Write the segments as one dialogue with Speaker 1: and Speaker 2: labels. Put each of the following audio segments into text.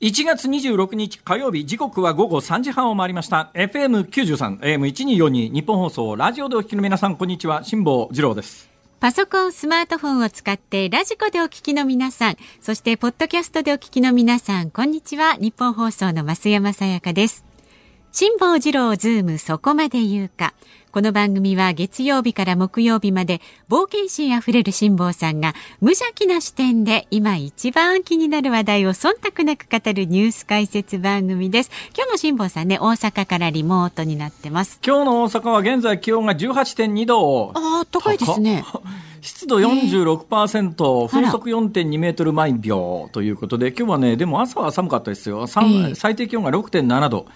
Speaker 1: 1月26日火曜日時刻は午後3時半を回りました FM93 AM1242 ニッポン放送ラジオでお聞きの皆さんこんにちは辛坊治郎です
Speaker 2: パソコン、スマートフォンを使ってラジコでお聞きの皆さん、そしてポッドキャストでお聞きの皆さん、こんにちは。ニッポン放送の増山さやかです。辛坊治郎ズームそこまで言うか。この番組は月曜日から木曜日まで冒険心あふれる辛坊さんが無邪気な視点で今一番気になる話題を忖度なく語るニュース解説番組です。今日の辛坊さんね、大阪からリモートになってます。
Speaker 1: 今日の大阪は現在気温が18.2度。
Speaker 2: ああ、高いですね。
Speaker 1: 湿度46%、風速4.2メートル毎秒ということで、今日はね、でも朝は寒かったですよ。最低気温が6.7度。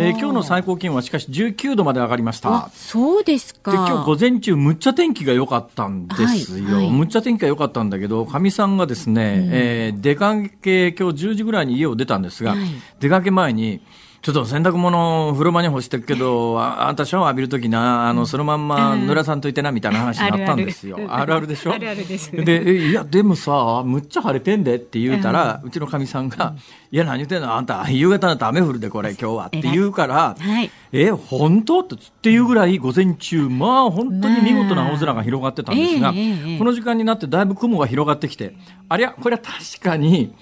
Speaker 1: えー、今日の最高気温はしかし19度まで上がりました。
Speaker 2: そうですか。
Speaker 1: で今日午前中むっちゃ天気が良かったんですよ。はいはい、むっちゃ天気が良かったんだけど、かみさんがですね、うん、えー、出かけ今日10時ぐらいに家を出たんですが、はい、出かけ前に。ちょっと洗濯物風呂場に干してるけど、ああんたシャワー浴びるときな、あの、そのまんま濡らさんといてな、みたいな話になったんですよ。あるある。でしょ？あるあるです。で、いや、でもさ、むっちゃ晴れてんでって言うたら、うちのかみさんが、いや、何言ってんの？あんた、夕方になって雨降るで、これ、今日は。って言うから、はい、え、本当？っていうぐらい、午前中、まあ、本当に見事な青空が広がってたん。ですが、この時間になってだいぶ雲が広がってきて、ありゃ、これは確かに、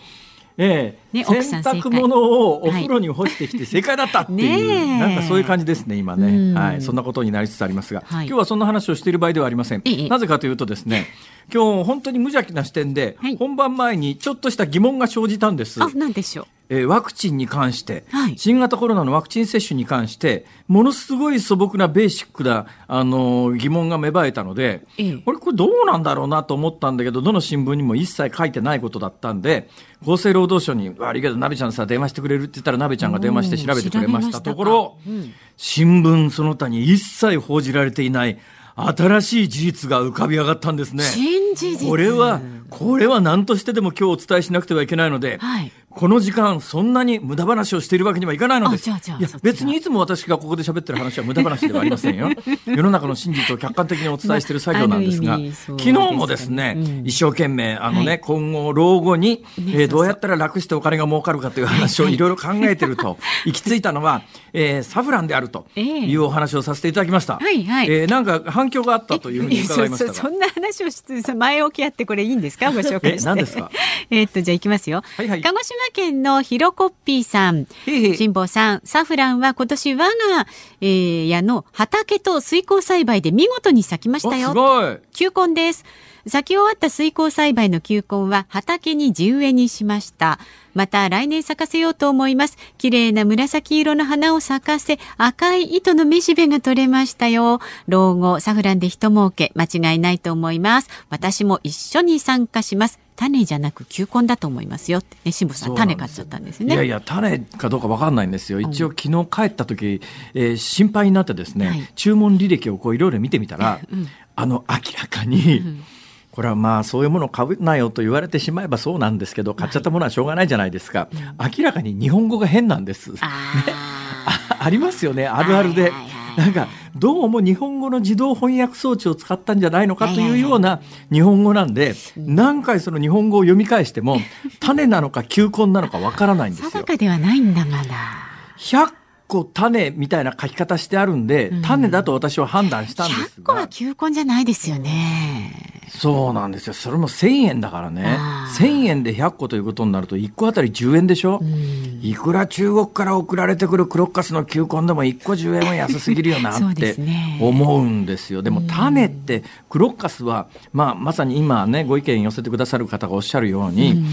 Speaker 1: ええ。ね、洗濯物をお風呂に干してきて正解だったっていう、なんかそういう感じですね、今ね、はい、そんなことになりつつありますが、はい、今日はそんな話をしている場合ではありません。なぜかというとですね、今日本当に無邪気な視点で、本番前にちょっとした疑問が生じたんです。
Speaker 2: あ、なんでしょう。
Speaker 1: えー、ワクチンに関して、はい、新型コロナのワクチン接種に関して、ものすごい素朴なベーシックな、あのー、疑問が芽生えたので、ええ、これ、これどうなんだろうなと思ったんだけど、どの新聞にも一切書いてないことだったんで、厚生労働省に、悪いけど、なべちゃんさ、電話してくれるって言ったら、なべちゃんが電話して調べてくれましたところ、うん、新聞その他に一切報じられていない、新しい事実が浮かび上がったんですね。これは、これは何としてでも今日お伝えしなくてはいけないので、はい、この時間、そんなに無駄話をしているわけにはいかないのです。いや、別にいつも私がここで喋ってる話は無駄話ではありませんよ。世の中の真実を客観的にお伝えしている作業なんですが、昨日もですね、うん、一生懸命、あのね、はい、今後、老後に、えー、どうやったら楽してお金が儲かるかという話をい。ろいろ考えてると、行き着いたのは、えー、サフランであるというお話をさせていただきました。はいはい。えー、なんか反響があったというふうに伺いました
Speaker 2: そんな話をして、前置きあってこれいいんですか？ご紹介して。え、
Speaker 1: すか？
Speaker 2: えっと、じゃあ行きますよ。はいはい。鹿児島県のひろこっぴーさん。辛坊さん、サフランは今年我が、えー、家の畑と水耕栽培で見事に咲きましたよ。
Speaker 1: すごい。
Speaker 2: 球根です。咲き終わった水耕栽培の球根は畑に地植えにしました。また来年咲かせようと思います。綺麗な紫色の花を咲かせ、赤い糸のめしべが取れましたよ。老後、サフランで一儲け、間違いないと思います。私も一緒に参加します。種じゃなく球根だと思いますよってね辛坊さん種買っちゃったんですね
Speaker 1: いやいや種かどうか分かんないんですよ一応昨日帰った時、えー、心配になってですね、はい、注文履歴をこういろいろ見てみたら、うん、あの明らかに、うんこれはまあそういうものを買うなよと言われてしまえばそうなんですけど買っちゃったものはしょうがないじゃないですか、はい、明らかに日本語が変なんです、ね、あ ありますよねあるあるで、なんかどうも日本語の自動翻訳装置を使ったんじゃないのかというような日本語なんで、何回その日本語を読み返しても種なのか球根なのかわからないんですよ。
Speaker 2: 定かではないんだまだ。
Speaker 1: 100個種みたいな書き方してあるんで、種だと私は判断したんです
Speaker 2: が。100個は球根じゃないですよね。
Speaker 1: そうなんですよ。それも1000円だからね。1000円で100個ということになると、1個あたり10円でしょ、うん、いくら中国から送られてくるクロッカスの球根でも1個10円は安すぎるよなって 思うんですよ。でも種って、クロッカスは、まあ、まさに今ね、ご意見寄せてくださる方がおっしゃるように、うん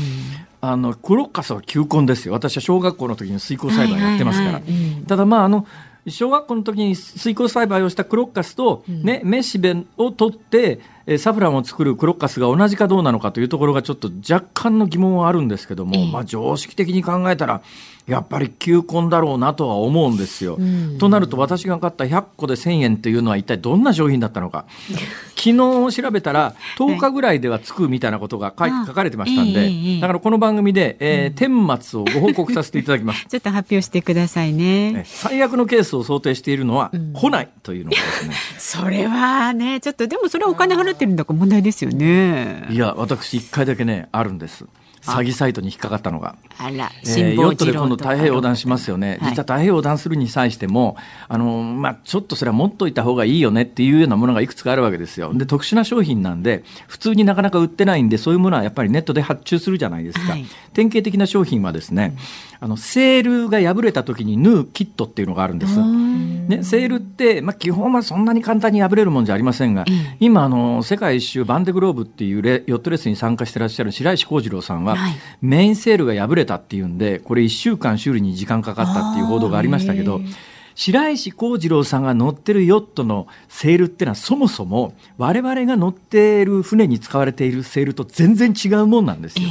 Speaker 1: あのクロッカスは球根ですよ。私は小学校の時に水耕栽培やってますから、ただまああの小学校の時に水耕栽培をしたクロッカスとね、メシベを取ってえサフランを作るクロッカスが同じかどうなのかというところがちょっと若干の疑問はあるんですけども、えー、まあ常識的に考えたら、やっぱり球根だろうなとは思うんですよ。となると私が買った100個で1000円っていうのは一体どんな商品だったのか。昨日調べたら10日ぐらいではつくみたいなことが書書かれてましたんで、だからこの番組で、えー、顛末をご報告させていただきます。
Speaker 2: ちょっと発表してくださいね。
Speaker 1: 最悪のケースを想定しているのは、来ないというのがですね。
Speaker 2: それはね、ちょっとでもそれはお金払ってるんだから問題ですよね。
Speaker 1: いや、私一回だけね、あるんです。詐欺サイトに引っかかったのが。
Speaker 2: あら、
Speaker 1: えー、ヨットで今度太平洋横断しますよね。実は太平洋横断するに際しても、あの、まあ、ちょっとそれは持っといた方がいいよねっていうようなものがいくつかあるわけですよ。で、特殊な商品なんで、普通になかなか売ってないんで、そういうものはやっぱりネットで発注するじゃないですか。はい、典型的な商品はですね、あの、セールが破れた時に縫うキットっていうのがあるんです。ね、セールって、まあ、基本はそんなに簡単に破れるもんじゃありませんが、うん、今、あの、世界一周バンデグローブっていうレヨットレースに参加してらっしゃる白石幸次郎さんは、はい、メインセールが破れたっていうんで、これ1週間修理に時間かかったっていう報道がありましたけど、白石幸次郎さんが乗ってるヨットのセールってのはそもそも我々が乗っている船に使われているセールと全然違うもんなんですよ。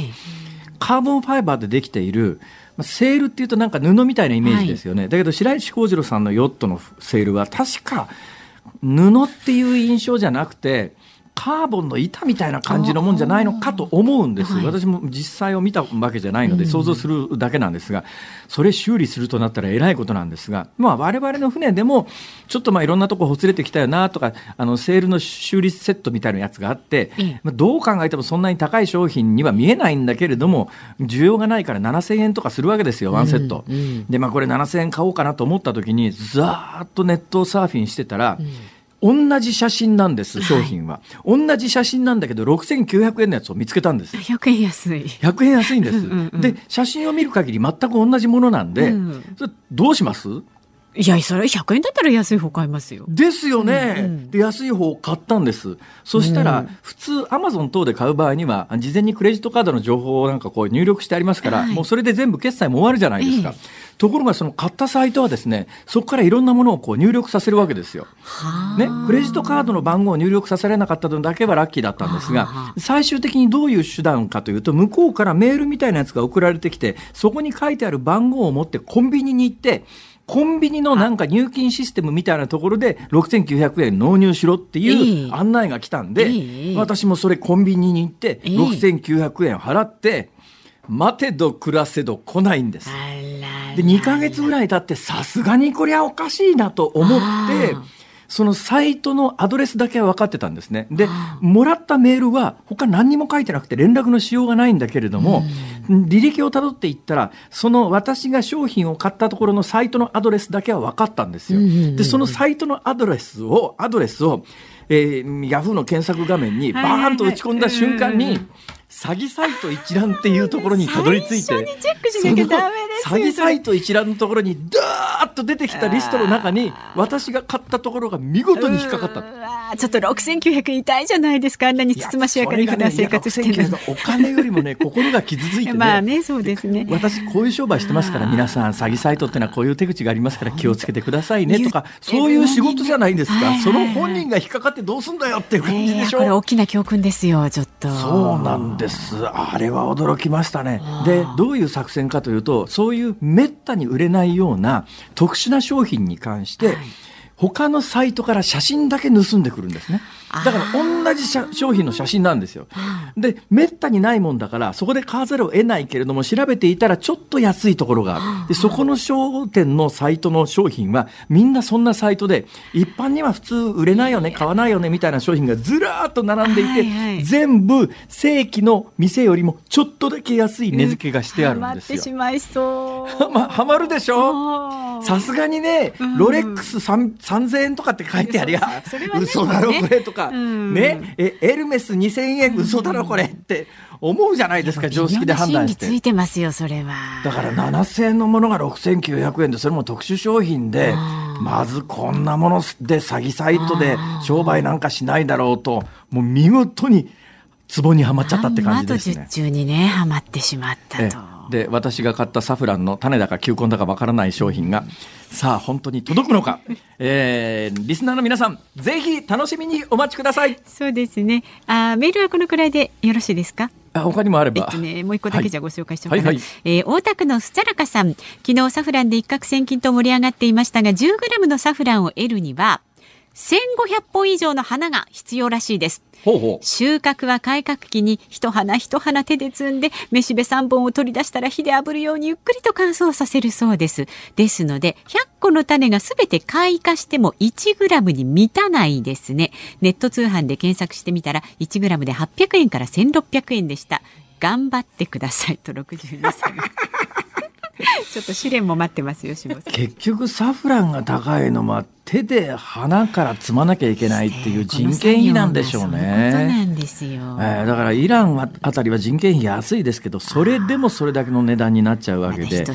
Speaker 1: カーボンファイバーでできているセールっていうとなんか布みたいなイメージですよね、はい、だけど白石幸次郎さんのヨットのセールは確か布っていう印象じゃなくてカーボンの板みたいな感じのもんじゃないのかと思うんです、はい、私も実際を見たわけじゃないので想像するだけなんですが、それ修理するとなったらえらいことなんですが、まあ、我々の船でもちょっとまあいろんなとこほつれてきたよなとかあのセールの修理セットみたいなやつがあって、まあ、どう考えてもそんなに高い商品には見えないんだけれども需要がないから7000円とかするわけですよワンセット、うんうん、でまあこれ7000円買おうかなと思った時にざーっとネットサーフィンしてたら、うん同じ写真なんです、商品は。はい、同じ写真なんだけど、6900円のやつを見つけたんです。
Speaker 2: 100円安い。
Speaker 1: 100円安いんです。うんうん、で、写真を見る限り全く同じものなんで、うん、それどうします？
Speaker 2: いや、それ100円だったら安い方買いますよ。
Speaker 1: ですよね。うんうん、で、安い方を買ったんです。そしたら、うん、普通、アマゾン等で買う場合には、事前にクレジットカードの情報をなんかこう入力してありますから、はい、もうそれで全部決済も終わるじゃないですか。ええところがその買ったサイトはですね、そこからいろんなものをこう入力させるわけですよ。ね、クレジットカードの番号を入力させられなかったのだけはラッキーだったんですが、最終的にどういう手段かというと、向こうからメールみたいなやつが送られてきて、そこに書いてある番号を持ってコンビニに行って、コンビニのなんか入金システムみたいなところで6900円納入しろっていう案内が来たんで、私もそれコンビニに行って6900円払って、待てど暮らせど来ないんです。で、2ヶ月ぐらい経ってさすがにこりゃおかしいなと思って、そのサイトのアドレスだけは分かってたんですね。で、もらったメールは他何にも書いてなくて連絡のしようがないんだけれども、履歴をたどっていったら、その私が商品を買ったところのサイトのアドレスだけは分かったんですよ。で、そのサイトのアドレスを、アドレスを、えー、ヤフーの検索画面にバーンと打ち込んだ瞬間に、詐欺サイト一覧っていうところにたどり着いて、詐欺サイト一覧のところにダーッと出てきたリストの中に私が買ったところが見事に引っかかった。
Speaker 2: ちょっと6900痛いじゃないですか。あんなにつつましやかに普段生活してるの。
Speaker 1: お金よりもね、心が傷ついてね。
Speaker 2: まあね、そうですね。
Speaker 1: 私こういう商売してますから、皆さん詐欺サイトってのはこういう手口がありますから気をつけてくださいねとか、そういう仕事じゃないんですか。その本人が引っかかってどうすんだよっていう感じでしょ。こ
Speaker 2: れ大きな教訓ですよ、ちょっと。
Speaker 1: そうなんです。あれは驚きましたね。で、どういう作戦かというと、そういうめったに売れないような特殊な商品に関して、はい他のサイトから写真だけ盗んでくるんですね。だから同じ商品の写真なんですよ。で、めったにないもんだから、そこで買わざるを得ないけれども、調べていたらちょっと安いところがある。で、そこの商店のサイトの商品は、みんなそんなサイトで、一般には普通売れないよね、買わないよね、みたいな商品がずらーっと並んでいて、はいはい、全部正規の店よりもちょっとだけ安い値付けがしてあるんですよ。
Speaker 2: はまってしまいそ
Speaker 1: う。ま、はまるでしょ？さすがにね、ロレックス3000円とかって書いてありゃ、嘘だろこれとか、ね、え、エルメス2000円嘘だろこれって思うじゃないですか、常識で判断して。
Speaker 2: ついてますよ、それは。
Speaker 1: だから7000円のものが6900円で、それも特殊商品で、まずこんなもので詐欺サイトで商売なんかしないだろうと、もう見事に、ツボにはまっちゃったって感じですね。
Speaker 2: あと術中にね、はまってしまったと。
Speaker 1: で私が買ったサフランの種だか球根だかわからない商品がさあ本当に届くのか、えー、リスナーの皆さんぜひ楽しみにお待ちください。
Speaker 2: そうですね。あメールはこのくらいでよろしいですか？
Speaker 1: あ他にもあれば、
Speaker 2: えっとね、もう一個だけじゃご紹介しようかな、はいはい。はい、えー、大田区のスチャラカさん。昨日サフランで一攫千金と盛り上がっていましたが 10g のサフランを得るには1500本以上の花が必要らしいです。収穫は開花期に一花一花手で摘んで、めしべ3本を取り出したら火で炙るようにゆっくりと乾燥させるそうです。ですので、100個の種がすべて開花しても 1g に満たないですね。ネット通販で検索してみたら 1g で800円から1600円でした。頑張ってくださいと62歳。ちょっと試練も待ってますよ。
Speaker 1: 結局サフランが高いのは手で花から摘まなきゃいけないっていう人件費なんでしょうね。
Speaker 2: そうなんですよ。
Speaker 1: えー、だからイランあたりは人件費安いですけど、それでもそれだけの値段になっちゃうわけで、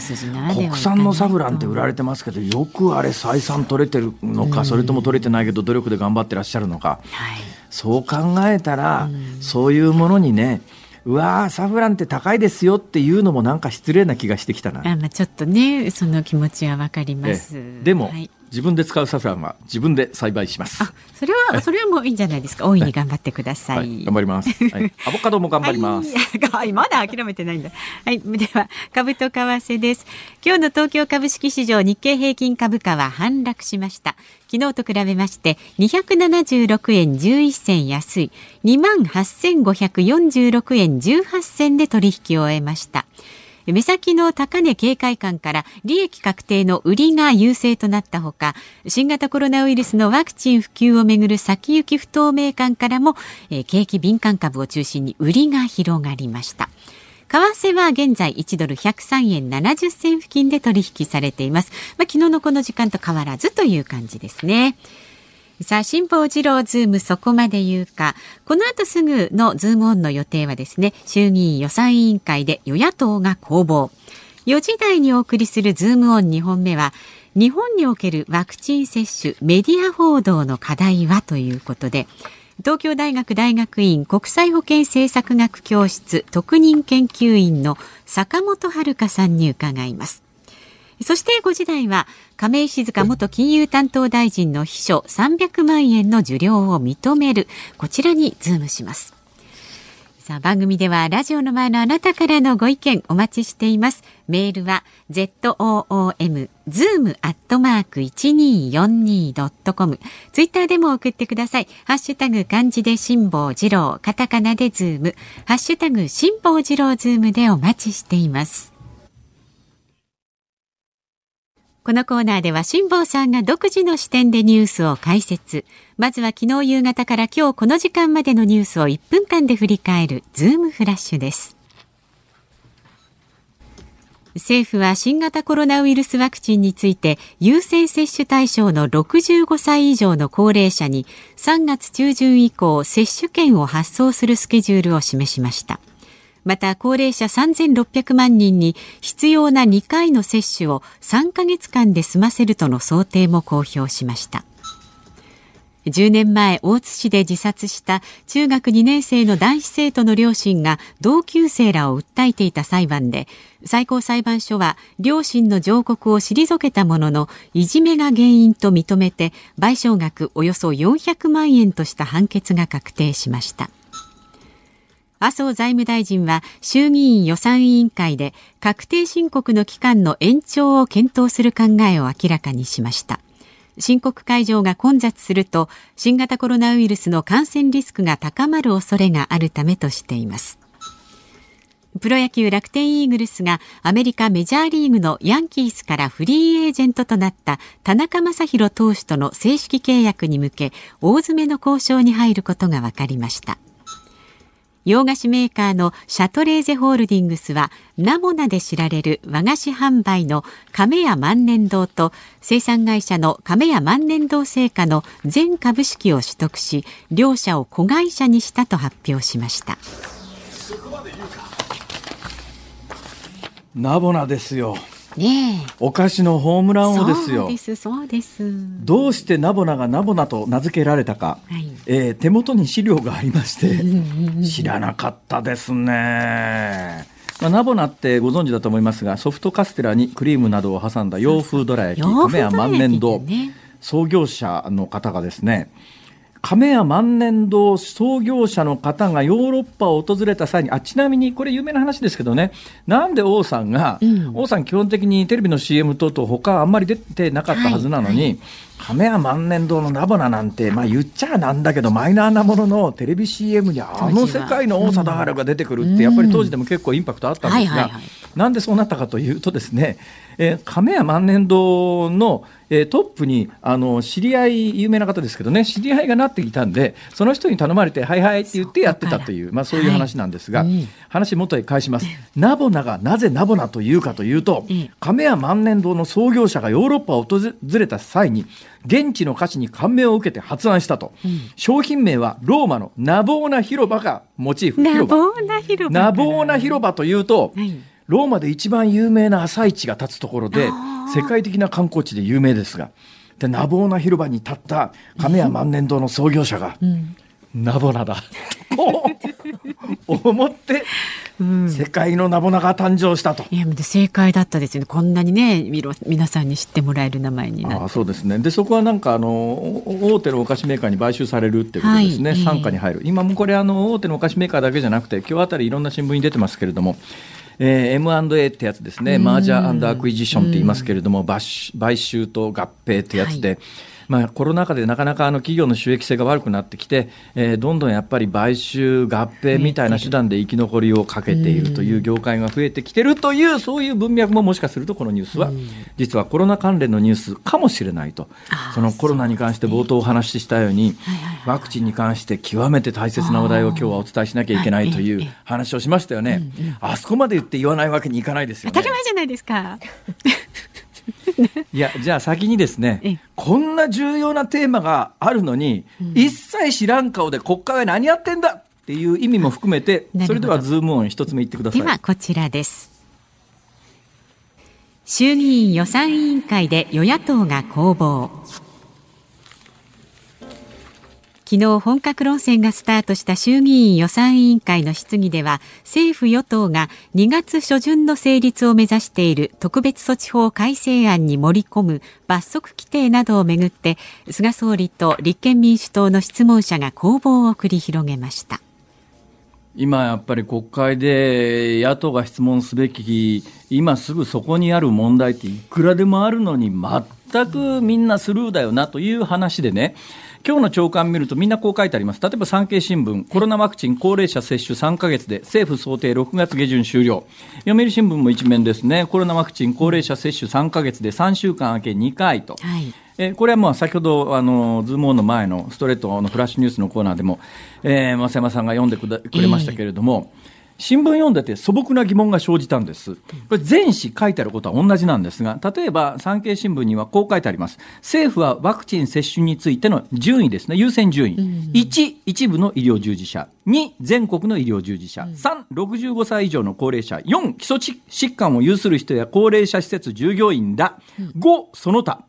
Speaker 1: 国産のサフランって売られてますけど、よくあれ採算取れてるのか、それとも取れてないけど努力で頑張ってらっしゃるのか。はい、そう考えたら、そういうものにね、うわサフランって高いですよっていうのもなんか失礼な気がしてきたな。
Speaker 2: あまあ、ちょっとねその気持ちはわかります。
Speaker 1: でも、はい自分で使うサフランは自分で栽培します。
Speaker 2: それは、それはもういいんじゃないですか？大いに頑張ってください。はい、
Speaker 1: 頑張ります。はい、アボカドも頑張ります。
Speaker 2: はい、まだ諦めてないんだ。はい、では株と為替です。今日の東京株式市場日経平均株価は反落しました。昨日と比べまして276円11銭安い28,546円18銭で取引を終えました。目先の高値警戒感から利益確定の売りが優勢となったほか新型コロナウイルスのワクチン普及をめぐる先行き不透明感からも、え、景気敏感株を中心に売りが広がりました。為替は現在1ドル103円70銭付近で取引されています、まあ、昨日のこの時間と変わらずという感じですね。さあ、辛坊治郎ズームそこまで言うか。この後すぐのズームオンの予定はですね、衆議院予算委員会で与野党が攻防。4時台にお送りするズームオン2本目は、日本におけるワクチン接種メディア報道の課題はということで、東京大学大学院国際保健政策学教室特任研究員の坂元晴香さんに伺います。そして5時台は亀井静香元金融担当大臣の秘書300万円の受領を認める。こちらにズームします。さあ番組ではラジオの前のあなたからのご意見お待ちしています。メールは zoom zoom アットマーク 1242.com ツイッターでも送ってください。ハッシュタグ漢字で辛坊治郎カタカナでズーム。ハッシュタグ辛坊治郎ズームでお待ちしています。このコーナーでは辛坊さんが独自の視点でニュースを解説。まずは昨日夕方から今日この時間までのニュースを1分間で振り返るズームフラッシュです。政府は新型コロナウイルスワクチンについて優先接種対象の65歳以上の高齢者に3月中旬以降接種券を発送するスケジュールを示しました。また高齢者3600万人に必要な2回の接種を3ヶ月間で済ませるとの想定も公表しました。10年前大津市で自殺した中学2年生の男子生徒の両親が同級生らを訴えていた裁判で最高裁判所は両親の上告を退けたもののいじめが原因と認めて賠償額およそ400万円とした判決が確定しました。麻生財務大臣は衆議院予算委員会で確定申告の期間の延長を検討する考えを明らかにしました。申告会場が混雑すると新型コロナウイルスの感染リスクが高まる恐れがあるためとしています。プロ野球楽天イーグルスがアメリカメジャーリーグのヤンキースからフリーエージェントとなった田中将大投手との正式契約に向け大詰めの交渉に入ることが分かりました。洋菓子メーカーのシャトレーゼホールディングスはナモナで知られる和菓子販売の亀屋万年堂と生産会社の亀屋万年堂製菓の全株式を取得し両社を子会社にしたと発表しました。
Speaker 1: ナボナですよ。
Speaker 2: ね
Speaker 1: お菓子のホームラン王ですよ。
Speaker 2: そうですそうです。
Speaker 1: どうしてナボナがナボナと名付けられたか、はい、えー、手元に資料がありまして知らなかったですね。まあ、ナボナってご存知だと思いますがソフトカステラにクリームなどを挟んだ洋風どら焼き亀屋万年堂、ね、創業者の方がですね亀屋万年堂創業者の方がヨーロッパを訪れた際にあちなみにこれ有名な話ですけどね。なんで王さんが、うん、王さん基本的にテレビの CM 等々他あんまり出てなかったはずなのに、はいはい亀屋万年堂のナボナなんて、まあ、言っちゃなんだけどマイナーなもののテレビ CM にあの世界の王貞治が出てくるって、やっぱり当時でも結構インパクトあったんですが、なんでそうなったかというとですね、えー、亀屋万年堂の、えー、トップにあの知り合い有名な方ですけどね知り合いがなっていたんでその人に頼まれて「はいはい」って言ってやってたというまあ、そういう話なんですが、はい、話元へ返します。ナボナがなぜナボナというかというと、亀屋万年堂の創業者がヨーロッパを訪れた際に現地の歌詞に感銘を受けて発案したと、うん、商品名はローマのナボーナ広場がモチーフ。
Speaker 2: ナボーナ広
Speaker 1: 場ナボーナ広場というと、はいローマで一番有名な朝市が立つところで世界的な観光地で有名ですがでナボーナ広場に立った亀屋万年堂の創業者が、うん、ナボナだと思ってうん、世界のナボナが誕生したと。
Speaker 2: いや正解だったですよね。こんなにね皆さんに知ってもらえる名前にな
Speaker 1: あそうですね。でそこはなんかあの大手のお菓子メーカーに買収されるっていうことですね。傘、は、下、い、に入る。今もこれあの大手のお菓子メーカーだけじゃなくて今日あたりいろんな新聞に出てますけれども。えー、M&A ってやつですね、マージャーアクイジションって言いますけれども、買収と合併ってやつで、はいまあ、コロナ禍でなかなかあの企業の収益性が悪くなってきて、えー、どんどんやっぱり買収、合併みたいな手段で生き残りをかけているという業界が増えてきてるという、そういう文脈ももしかするとこのニュースは、実はコロナ関連のニュースかもしれないと、そのコロナに関して冒頭お話ししたように、ワクチンに関して極めて大切な話題を今日はお伝えしなきゃいけないという話をしましたよね。あそこまで言って言わないわけにいかないですよね。
Speaker 2: 当たり前じゃないですか。
Speaker 1: いやじゃあ先にですねこんな重要なテーマがあるのに、うん、一切知らん顔で国会は何やってんだっていう意味も含めてそれではズームオン一つ目言ってください。
Speaker 2: ではこちらです。衆議院予算委員会で与野党が攻防昨日本格論戦がスタートした衆議院予算委員会の質疑では政府与党が2月初旬の成立を目指している特別措置法改正案に盛り込む罰則規定などをめぐって菅総理と立憲民主党の質問者が攻防を繰り広げました。
Speaker 1: 今やっぱり国会で野党が質問すべき今すぐそこにある問題っていくらでもあるのに全くみんなスルーだよなという話でね今日の朝刊見るとみんなこう書いてあります。例えば産経新聞、コロナワクチン高齢者接種3か月で政府想定6月下旬終了。読売新聞も一面ですね。コロナワクチン高齢者接種3か月で3週間明け2回と。はいえこれはまあ先ほど、あのズームオンの前のストレートのフラッシュニュースのコーナーでも、えー、増山さんが読んでくれましたけれども、えー新聞読んでて素朴な疑問が生じたんです。これ全紙書いてあることは同じなんですが、例えば産経新聞にはこう書いてあります。政府はワクチン接種についての順位ですね、優先順位。1、一部の医療従事者。2、全国の医療従事者。3、65歳以上の高齢者。4、基礎疾患を有する人や高齢者施設従業員だ。5、その他。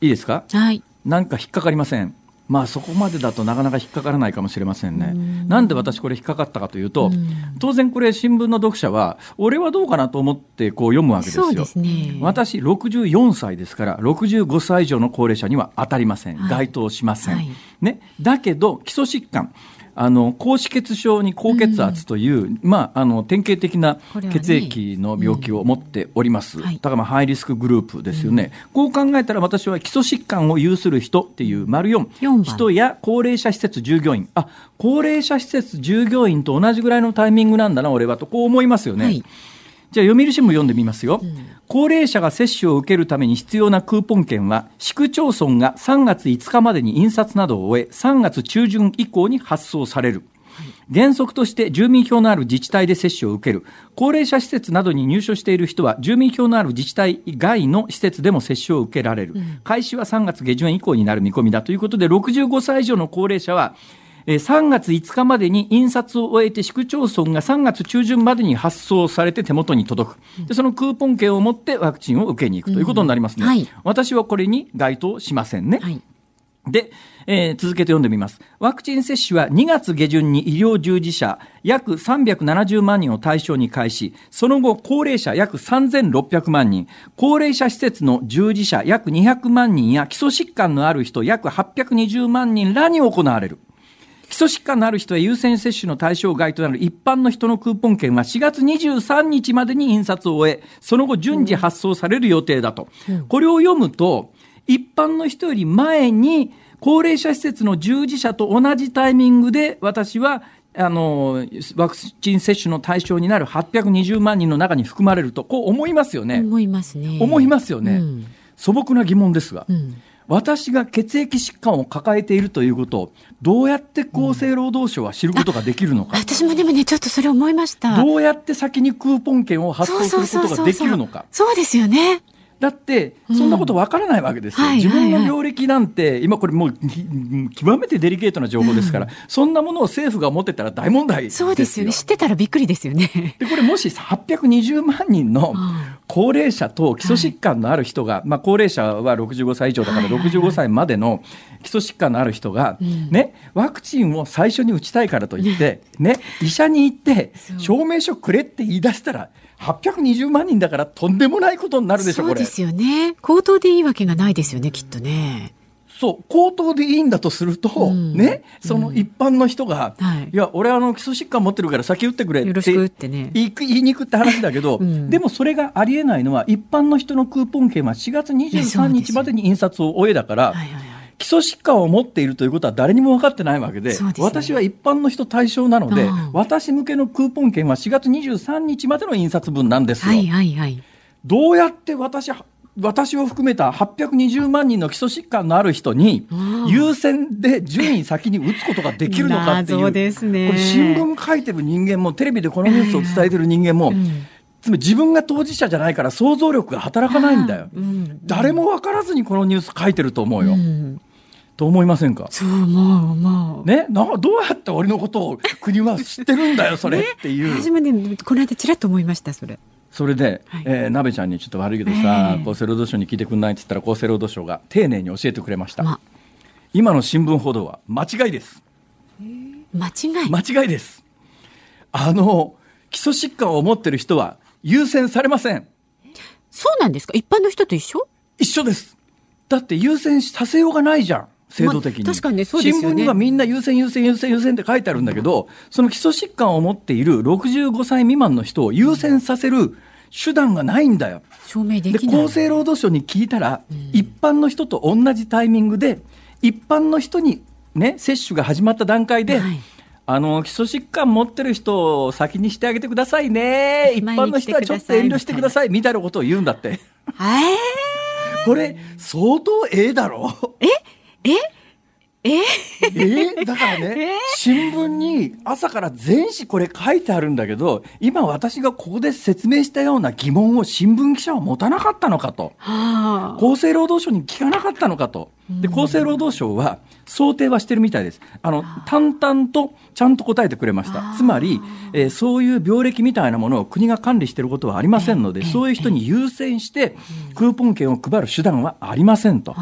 Speaker 1: いいですか？
Speaker 2: はい。
Speaker 1: なんか引っかかりません。まあそこまでだとなかなか引っかからないかもしれませんね。なんで私これ引っかかったかというと、当然これ新聞の読者は、俺はどうかなと思ってこう読むわけですよ。すね、私64歳ですから、65歳以上の高齢者には当たりません。該当しません。はい、ね。だけど、基礎疾患。あの高脂血症に高血圧という、うん、まあ、あの典型的な血液の病気を持っております、ねうん、だからまあハイリスクグループですよね、うん、こう考えたら私は基礎疾患を有する人っていう丸4人や高齢者施設従業員。あ高齢者施設従業員と同じぐらいのタイミングなんだな俺はとこう思いますよね。はいじゃあ読売新聞読んでみますよ、うん、高齢者が接種を受けるために必要なクーポン券は市区町村が3月5日までに印刷などを終え3月中旬以降に発送される。原則として住民票のある自治体で接種を受ける。高齢者施設などに入所している人は住民票のある自治体外の施設でも接種を受けられる、うん、開始は3月下旬以降になる見込みだということで65歳以上の高齢者は3月5日までに印刷を終えて市区町村が3月中旬までに発送されて手元に届く。でそのクーポン券を持ってワクチンを受けに行くということになりますね。うんはい、私はこれに該当しませんね。はいで、えー、続けて読んでみます。ワクチン接種は2月下旬に医療従事者約370万人を対象に開始、その後高齢者約3600万人、高齢者施設の従事者約200万人や基礎疾患のある人約820万人らに行われる。基礎疾患のある人は優先接種の対象外となる一般の人のクーポン券は4月23日までに印刷を終え、その後順次発送される予定だと。うん、これを読むと、一般の人より前に高齢者施設の従事者と同じタイミングで私はあのワクチン接種の対象になる820万人の中に含まれるとこう思いますよね。
Speaker 2: 思いますね。
Speaker 1: 思いますよね。うん、素朴な疑問ですが。うん私が血液疾患を抱えているということをどうやって厚生労働省は知ることができるのか、
Speaker 2: うん、私もでもねちょっとそれ思いました。
Speaker 1: どうやって先にクーポン券を発送することができるのか。
Speaker 2: そうですよね
Speaker 1: だって、そんなことわからないわけですよ、うん自分の病歴なんて、今これもう極めてデリケートな情報ですから、うん、そんなものを政府が持ってたら大問題
Speaker 2: そうですよね、知ってたらびっくりですよね。
Speaker 1: で、これもし820万人の高齢者と基礎疾患のある人が、はい、まあ高齢者は65歳以上だから65歳までの基礎疾患のある人が、ね、ワクチンを最初に打ちたいからといって、ね、医者に行って、証明書くれって言い出したら、820万人だからとんでもないことになるでしょ、
Speaker 2: そうですよね。口頭でいいわけがないですよね、きっとね。
Speaker 1: そう、口頭でいいんだとすると、うん、ね、その一般の人が、うん、いや、俺あの基礎疾患持ってるから先打ってくれって、ってね、言いに行くって話だけど、うん、でもそれがありえないのは、一般の人のクーポン券は4月23日までに印刷を終えだから、はいはいはい基礎疾患を持っているということは誰にも分かってないわけで、でね、私は一般の人対象なので、私向けのクーポン券は4月23日までの印刷分なんですよ。はいはいはい、どうやって私私を含めた820万人の基礎疾患のある人に優先で順位先に打つことができるのかっていう、
Speaker 2: ですね、
Speaker 1: これ新聞書いてる人間もテレビでこのニュースを伝えてる人間も、うんつまり自分が当事者じゃないから想像力が働かないんだよ、うん、誰も分からずにこのニュース書いてると思うよ、うん、と思いませんか？
Speaker 2: そう思う思
Speaker 1: う。ね、などうやって俺のことを国は知ってるんだよ、それっていう。
Speaker 2: 初めて、この間ちらっと思いました、それ。
Speaker 1: それで、はい、えー、鍋ちゃんにちょっと悪いけどさ、えー、厚生労働省に聞いてくんないって言ったら厚生労働省が丁寧に教えてくれました。ま、今の新聞報道は間違いです。
Speaker 2: 間違い？
Speaker 1: 間違いです。あの、基礎疾患を持ってる人は優先されません。
Speaker 2: そうなんですか？一般の人と一緒？
Speaker 1: 一緒です。だって優先させようがないじゃん。制度的に、
Speaker 2: まあ、確かにねそうです
Speaker 1: よね。新聞にはみんな優先優先優先優先って書いてあるんだけど、その基礎疾患を持っている65歳未満の人を優先させる手段がないんだよ。
Speaker 2: 証明で
Speaker 1: きない。厚生労働省に聞いたら、うん、一般の人と同じタイミングで一般の人にね接種が始まった段階で、はい。あの基礎疾患持ってる人を先にしてあげてくださいね、一般の人はちょっと遠慮してくださいみたいな。ことを言うんだって。えこれ、相当ええだろ。
Speaker 2: え？え？え？
Speaker 1: え？だからね、新聞に朝から全紙これ書いてあるんだけど、今私がここで説明したような疑問を新聞記者は持たなかったのかと。はあ、厚生労働省に聞かなかったのかと。で、厚生労働省は想定はしてるみたいです。あの、淡々とちゃんと答えてくれました。つまり、えー、そういう病歴みたいなものを国が管理していることはありませんので、そういう人に優先してクーポン券を配る手段はありませんと。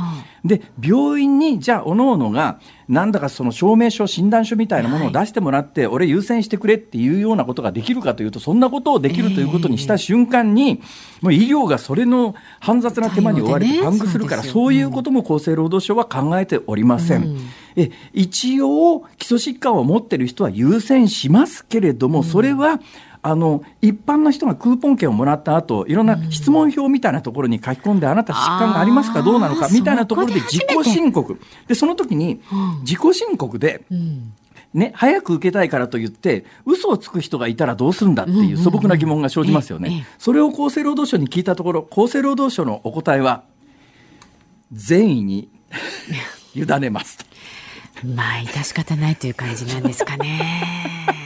Speaker 1: で、病院に、じゃあ、おのおのが、なんだかその証明書、診断書みたいなものを出してもらって、俺優先してくれっていうようなことができるかというと、そんなことをできるということにした瞬間に、もう医療がそれの煩雑な手間に追われてパンクするから、そういうことも厚生労働省は考えておりません。え一応、基礎疾患を持ってる人は優先しますけれども、それは、あの一般の人がクーポン券をもらった後いろんな質問票みたいなところに書き込んで、あなた疾患がありますかどうなのかみたいなところで自己申告。でその時に自己申告で、ね、早く受けたいからと言って、嘘をつく人がいたらどうするんだっていう素朴な疑問が生じますよね。それを厚生労働省に聞いたところ、厚生労働省のお答えは、善意に委ねます
Speaker 2: まあ、致し方ないという感じなんですかね。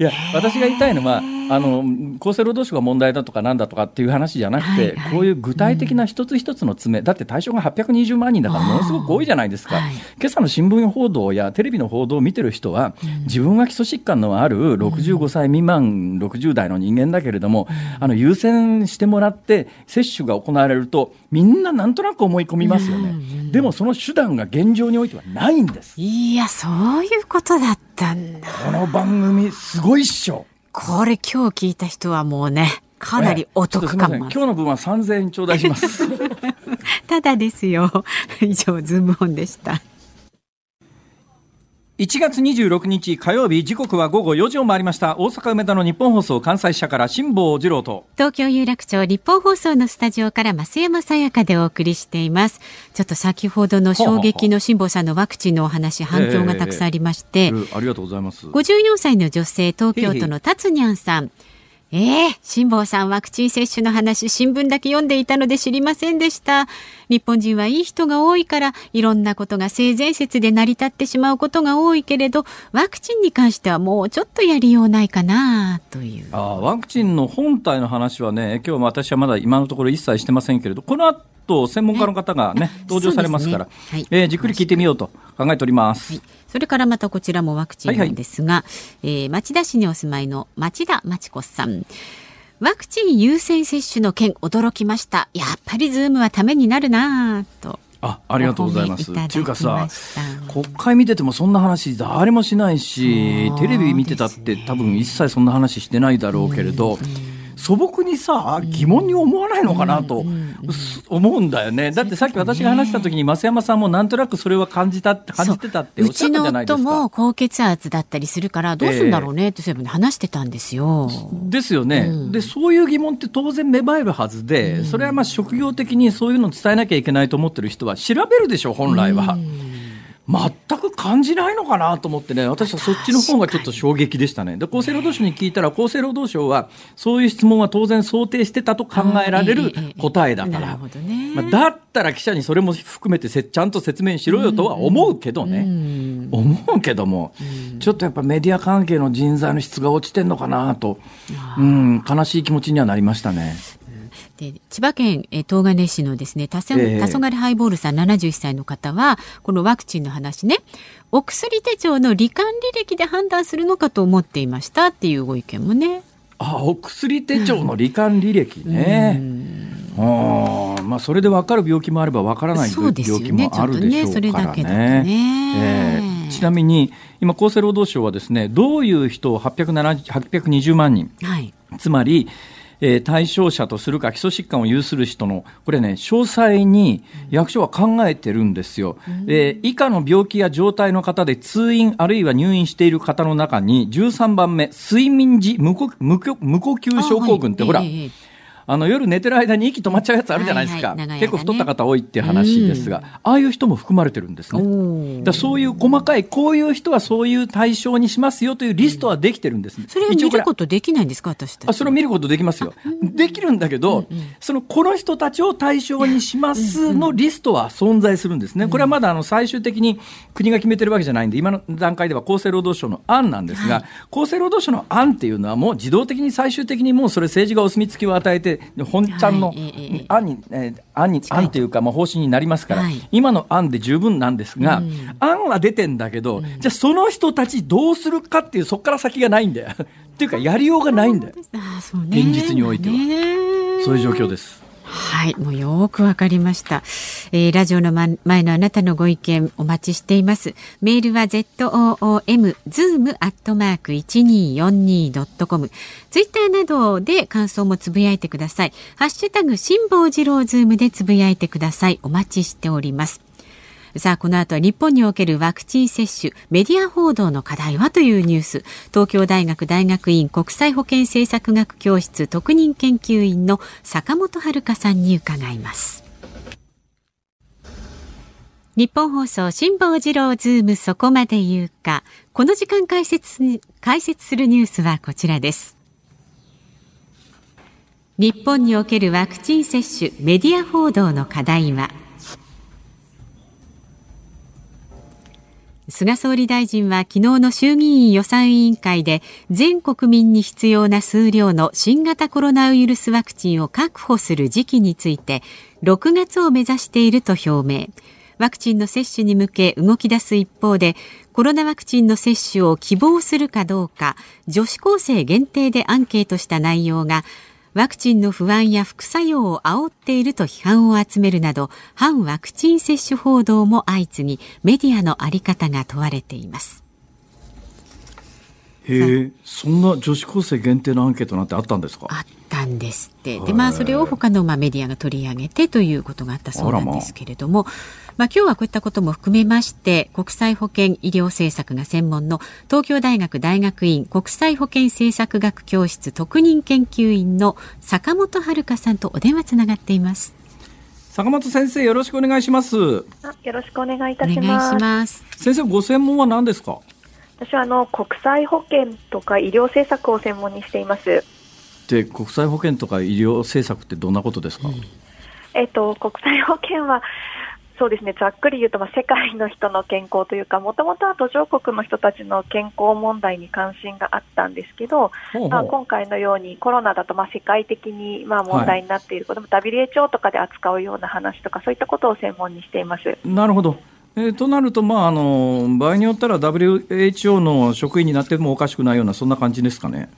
Speaker 1: いや、私が言いたいのは、あの厚生労働省が問題だとかなんだとかっていう話じゃなくて、はいはい、こういう具体的な一つ一つの詰め、うん、だって対象が820万人だからものすごく多いじゃないですか、はい、今朝の新聞報道やテレビの報道を見てる人は、うん、自分が基礎疾患のある65歳未満、うん、60代の人間だけれども、あの優先してもらって接種が行われるとみんななんとなく思い込みますよね、でもその手段が現状においてはないんです。
Speaker 2: いやそういうことだったんだ
Speaker 1: この番組すごいっしょ
Speaker 2: これ今日聞いた人はもうねかなりお得かも。
Speaker 1: 今日の分は3000円頂戴します。
Speaker 2: ただですよ。以上、ズームオンでした。
Speaker 1: 1月26日火曜日時刻は午後4時を回りました。大阪梅田の日本放送関西社から辛坊治郎と。
Speaker 2: 東京有楽町日本放送のスタジオから増山さやかでお送りしています。ちょっと先ほどの衝撃の辛坊さんのワクチンのお話反響がたくさんありまして、えーえ
Speaker 1: ー、ありがとうございます。
Speaker 2: 54歳の女性東京都の達にゃんさんええー、辛坊さんワクチン接種の話新聞だけ読んでいたので知りませんでした。日本人はいい人が多いからいろんなことが性善説で成り立ってしまうことが多いけれどワクチンに関してはもうちょっとやりようないかなという。
Speaker 1: あワクチンの本体の話はね今日私はまだ今のところ一切してませんけれどこの後専門家の方がね登場されますから、ね。はい、えー、じっくり聞いてみようと考えております、はい。
Speaker 2: それからまたこちらもワクチンなんですが、はいはい、えー、町田市にお住まいの町田町子さん。ワクチン優先接種の件驚きました。やっぱりズームはためになるなと。
Speaker 1: あ、ありがとうございます。っていうかさ、国会見ててもそんな話誰もしないし、テレビ見てたって多分一切そんな話してないだろうけれど、うんうん素朴にさ疑問に思わないのかなと思うんだよね、だってさっき私が話した時に増山さんもなんとなくそれは感じたって感じてたっておっしゃったじゃないですか。うちの
Speaker 2: 夫も高血圧だったりするからどうするんだろうねってそういえば話してたんですよ。
Speaker 1: ですよね、うん、でそういう疑問って当然芽生えるはずで、それはまあ職業的にそういうのを伝えなきゃいけないと思ってる人は調べるでしょ本来は。うん全く感じないのかなと思ってね、私はそっちの方がちょっと衝撃でしたね。で、厚生労働省に聞いたら、厚生労働省は、そういう質問は当然想定してたと考えられる答えだから。まあ、だったら記者にそれも含めてちゃんと説明しろよとは思うけどね。思うけども、ちょっとやっぱメディア関係の人材の質が落ちてんのかなと、うん、悲しい気持ちにはなりましたね。
Speaker 2: で千葉県、え東金市のですね黄昏ハイボールさん71歳の方はこのワクチンの話ね。お薬手帳の罹患履歴で判断するのかと思っていましたっていうご意見もね。
Speaker 1: あお薬手帳の罹患履歴ね。あまあ、それで分かる病気もあれば分からない病気もあるでしょうからね。ね。ねえー、ちなみに今厚生労働省はですねどういう人を820万人、はい、つまりえー、対象者とするか基礎疾患を有する人のこれね詳細に役所は考えてるんですよ、うん、えー、以下の病気や状態の方で通院あるいは入院している方の中に13番目睡眠時無呼無呼吸症候群って、ほら、えーあの夜寝てる間に息止まっちゃうやつあるじゃないですか、はいはい。ね、結構太った方多いっていう話ですが、うん、ああいう人も含まれてるんですね。だそういう細かいこういう人はそういう対象にしますよというリストはできてるんです、ね、
Speaker 2: それを見ることできないんですか私
Speaker 1: あそれを見ることできますよ、できるんだけど、うんうん、そのこの人たちを対象にしますのリストは存在するんですね、これはまだあの最終的に国が決めてるわけじゃないんで今の段階では厚生労働省の案なんですが、はい、厚生労働省の案っていうのはもう自動的に最終的にもうそれ政治がお墨付きを与えて本ちゃんの案に、えー、案に案というか、まあ、方針になりますから、はい、今の案で十分なんですが、うん、案は出てんだけど、うん、じゃあその人たちどうするかっていうそこから先がないんだよ。っていうかやりようがないんだよ、現実においては。そういう状況です。
Speaker 2: はい、もうよくわかりました、えー、ラジオの前のあなたのご意見お待ちしています。メールは z o o m zoom アットマーク一二四二ドットコム。ツイッターなどで感想もつぶやいてください。ハッシュタグ辛坊治郎ズームでつぶやいてください。お待ちしております。さあ、この後は日本におけるワクチン接種、メディア報道の課題はというニュース、東京大学大学院国際保健政策学教室特任研究員の坂本遥さんに伺います。日本放送辛坊治郎ズームそこまで言うか。この時間解説解説するニュースはこちらです。日本におけるワクチン接種メディア報道の課題は菅総理大臣は昨日の衆議院予算委員会で全国民に必要な数量の新型コロナウイルスワクチンを確保する時期について6月を目指していると表明。ワクチンの接種に向け動き出す一方でコロナワクチンの接種を希望するかどうか女子高生限定でアンケートした内容がワクチンの不安や副作用を煽っていると批判を集めるなど反ワクチン接種報道も相次ぎメディアの在り方が問われています。
Speaker 1: へえそんな女子高生限定のアンケートなんてあったんですか？
Speaker 2: あったんですって。でまあそれを他のまあメディアが取り上げてということがあったそうなんですけれども、まあ、今日はこういったことも含めまして国際保健医療政策が専門の東京大学大学院国際保健政策学教室特任研究員の坂本遥さんとお電話つながっています。
Speaker 1: 坂本先生よろしくお願いします。よ
Speaker 3: ろしくお願いいたします。
Speaker 1: 先生ご専門は何ですか？
Speaker 3: 私はあの国際保健とか医療政策を専門にしています。
Speaker 1: で国際保健とか医療政策ってどんなことですか、うん、
Speaker 3: えっと国際保健はそうですねざっくり言うと、まあ、世界の人の健康というかもともとは途上国の人たちの健康問題に関心があったんですけど、ほうほうまあ、今回のようにコロナだとまあ世界的にまあ問題になっていることも、はい、WHO とかで扱うような話とかそういったことを専門にしています。
Speaker 1: なるほどえー、となると、まあ、あの場合によったら WHO の職員になってもおかしくないようなそんな感じですかね。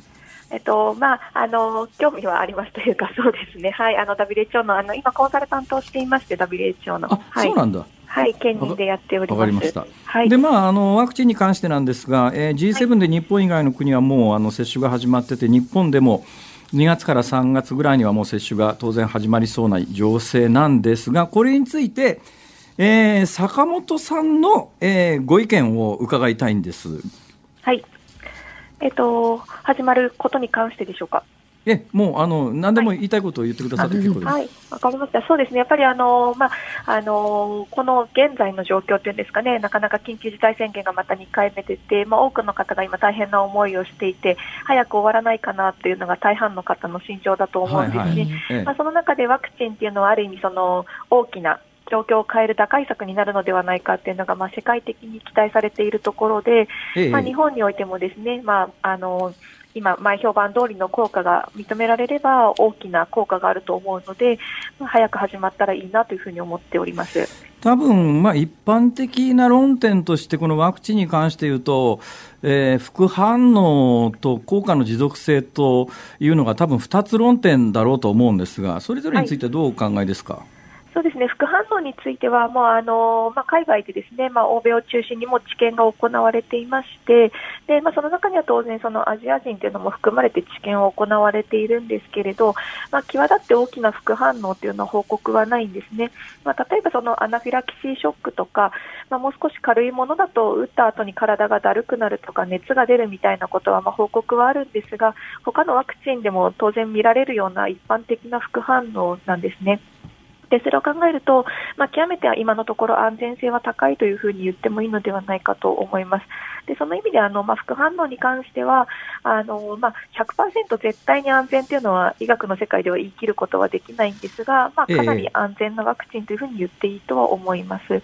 Speaker 3: えっとまあ、あの興味はありますというか、そうですね、はい、あの WHO のあの今、コンサルタントをしていまして、WHO の。
Speaker 1: はい、そうなんだ
Speaker 3: はい、県人でやっております。わかりました。
Speaker 1: はい。で、まあ、あの、ワクチンに関してなんですが、えー、G7 で日本以外の国はもう、あの、接種が始まってて、日本でも、2月から3月ぐらいにはもう接種が当然始まりそうな情勢なんですが、これについて、えー、坂本さんの、えー、ご意見を伺いたいんです。
Speaker 3: はい。えっ、ー、と、始まることに関してでしょうか？
Speaker 1: え、もう、あの、何でも言いたいことを言ってくださって結構です。
Speaker 3: はい、わかりました。そうですね。やっぱり、あの、まあ、あの、この現在の状況っていうんですかね、なかなか緊急事態宣言がまた2回目出て、まあ、多くの方が今大変な思いをしていて、早く終わらないかなっていうのが大半の方の心情だと思うんですね。はいはいまあ、その中でワクチンっていうのはある意味、その、大きな状況を変える打開策になるのではないかというのが、まあ、世界的に期待されているところで、ええ、まあ、日本においてもですね、まあ、あの今、前評判通りの効果が認められれば大きな効果があると思うので、まあ、早く始まったらいいなというふうに思っております
Speaker 1: 多分、まあ、一般的な論点として、このワクチンに関して言うと、えー、副反応と効果の持続性というのが多分2つ論点だろうと思うんですが、それぞれについてどうお考えですか？はい
Speaker 3: そうですね副反応については、もうあのまあ、海外でですね、まあ、欧米を中心にも治験が行われていましてで、まあ、その中には当然そのアジア人というのも含まれて治験を行われているんですけれど、まあ、際立って大きな副反応というのは報告はないんですね、まあ、例えばそのアナフィラキシーショックとか、まあ、もう少し軽いものだと打った後に体がだるくなるとか熱が出るみたいなことはまあ報告はあるんですが他のワクチンでも当然見られるような一般的な副反応なんですね。でそれを考えると、まあ、極めて今のところ安全性は高いというふうに言ってもいいのではないかと思います。でその意味であの、まあ、副反応に関してはあの、まあ、100%絶対に安全というのは医学の世界では言い切ることはできないんですが、まあ、かなり安全なワクチンというふうに言っていいとは思います。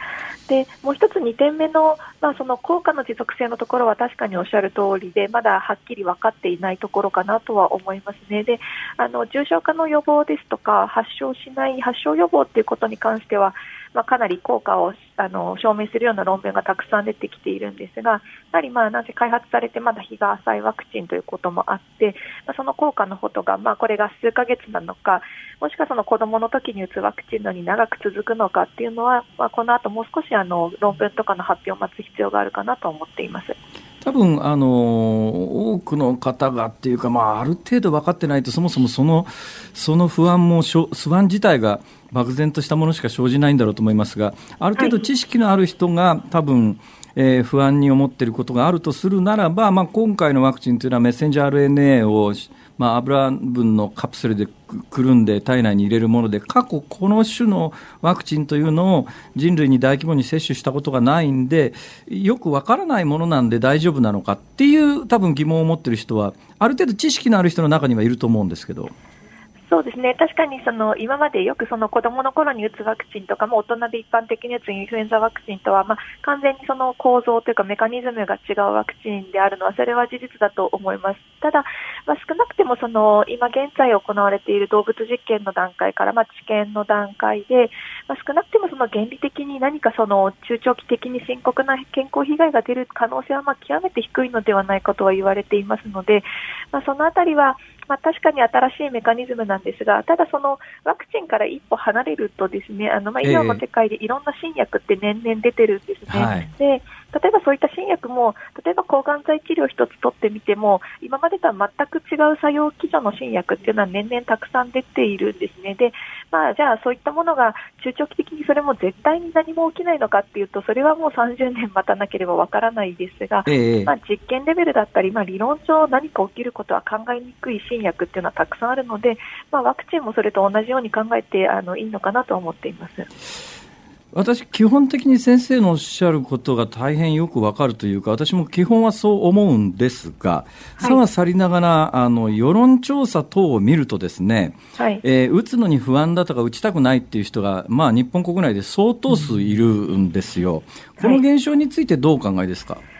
Speaker 3: でもう一つ2点目の,、まあその効果の持続性のところは確かにおっしゃる通りでまだはっきり分かっていないところかなとは思いますね。であの重症化の予防ですとか発症しない発症予防ということに関してはまあ、かなり効果をあの証明するような論文がたくさん出てきているんですが、やはりまあなぜ開発されてまだ日が浅いワクチンということもあって、まあ、その効果のことが、まあ、これが数ヶ月なのか、もしくはその子どもの時に打つワクチンのに長く続くのかっていうのは、まあ、この後もう少しあの論文とかの発表を待つ必要があるかなと思っています。
Speaker 1: 多分あの多くの方がっていうか、まあ、ある程度分かってないと、そもそもそのその不安も、不安自体が漠然としたものしか生じないんだろうと思いますが、ある程度知識のある人が多分、えー、不安に思っていることがあるとするならば、まあ、今回のワクチンというのはメッセンジャー RNA を、まあ、油分のカプセルでくるんで体内に入れるもので過去この種のワクチンというのを人類に大規模に接種したことがないんでよくわからないものなんで大丈夫なのかっていう多分疑問を持っている人はある程度知識のある人の中にはいると思うんですけど。
Speaker 3: そうですね、確かにその今までよくその子どもの頃に打つワクチンとかも大人で一般的に打つインフルエンザワクチンとは、まあ、完全にその構造というかメカニズムが違うワクチンであるのは、それは事実だと思います。ただ、まあ、少なくてもその今現在行われている動物実験の段階から、まあ、治験の段階で、まあ、少なくてもその原理的に何かその中長期的に深刻な健康被害が出る可能性はまあ極めて低いのではないかとは言われていますので、まあ、そのあたりは、まあ、確かに新しいメカニズムなんですが、ただそのワクチンから一歩離れるとですね、あのまあ医療の世界でいろんな新薬って年々出てるんですね。はい、で例えばそういった新薬も、例えば抗がん剤治療一つ取ってみても、今までとは全く違う作用基準の新薬っていうのは年々たくさん出ているんですね。で、まあ、じゃあそういったものが中長期的にそれも絶対に何も起きないのかっていうと、それはもう30年待たなければわからないですが、えまあ、実験レベルだったり、まあ、理論上何か起きることは考えにくい新薬っていうのはたくさんあるので、まあ、ワクチンもそれと同じように考えてあのいいのかなと思っています。
Speaker 1: 私、基本的に先生のおっしゃることが大変よくわかるというか、私も基本はそう思うんですが、さは去りながら、あの、世論調査等を見るとですね、はい、えー、打つのに不安だとか、打ちたくないっていう人が、まあ、日本国内で相当数いるんですよ。うん、この現象についてどうお考えですか、はい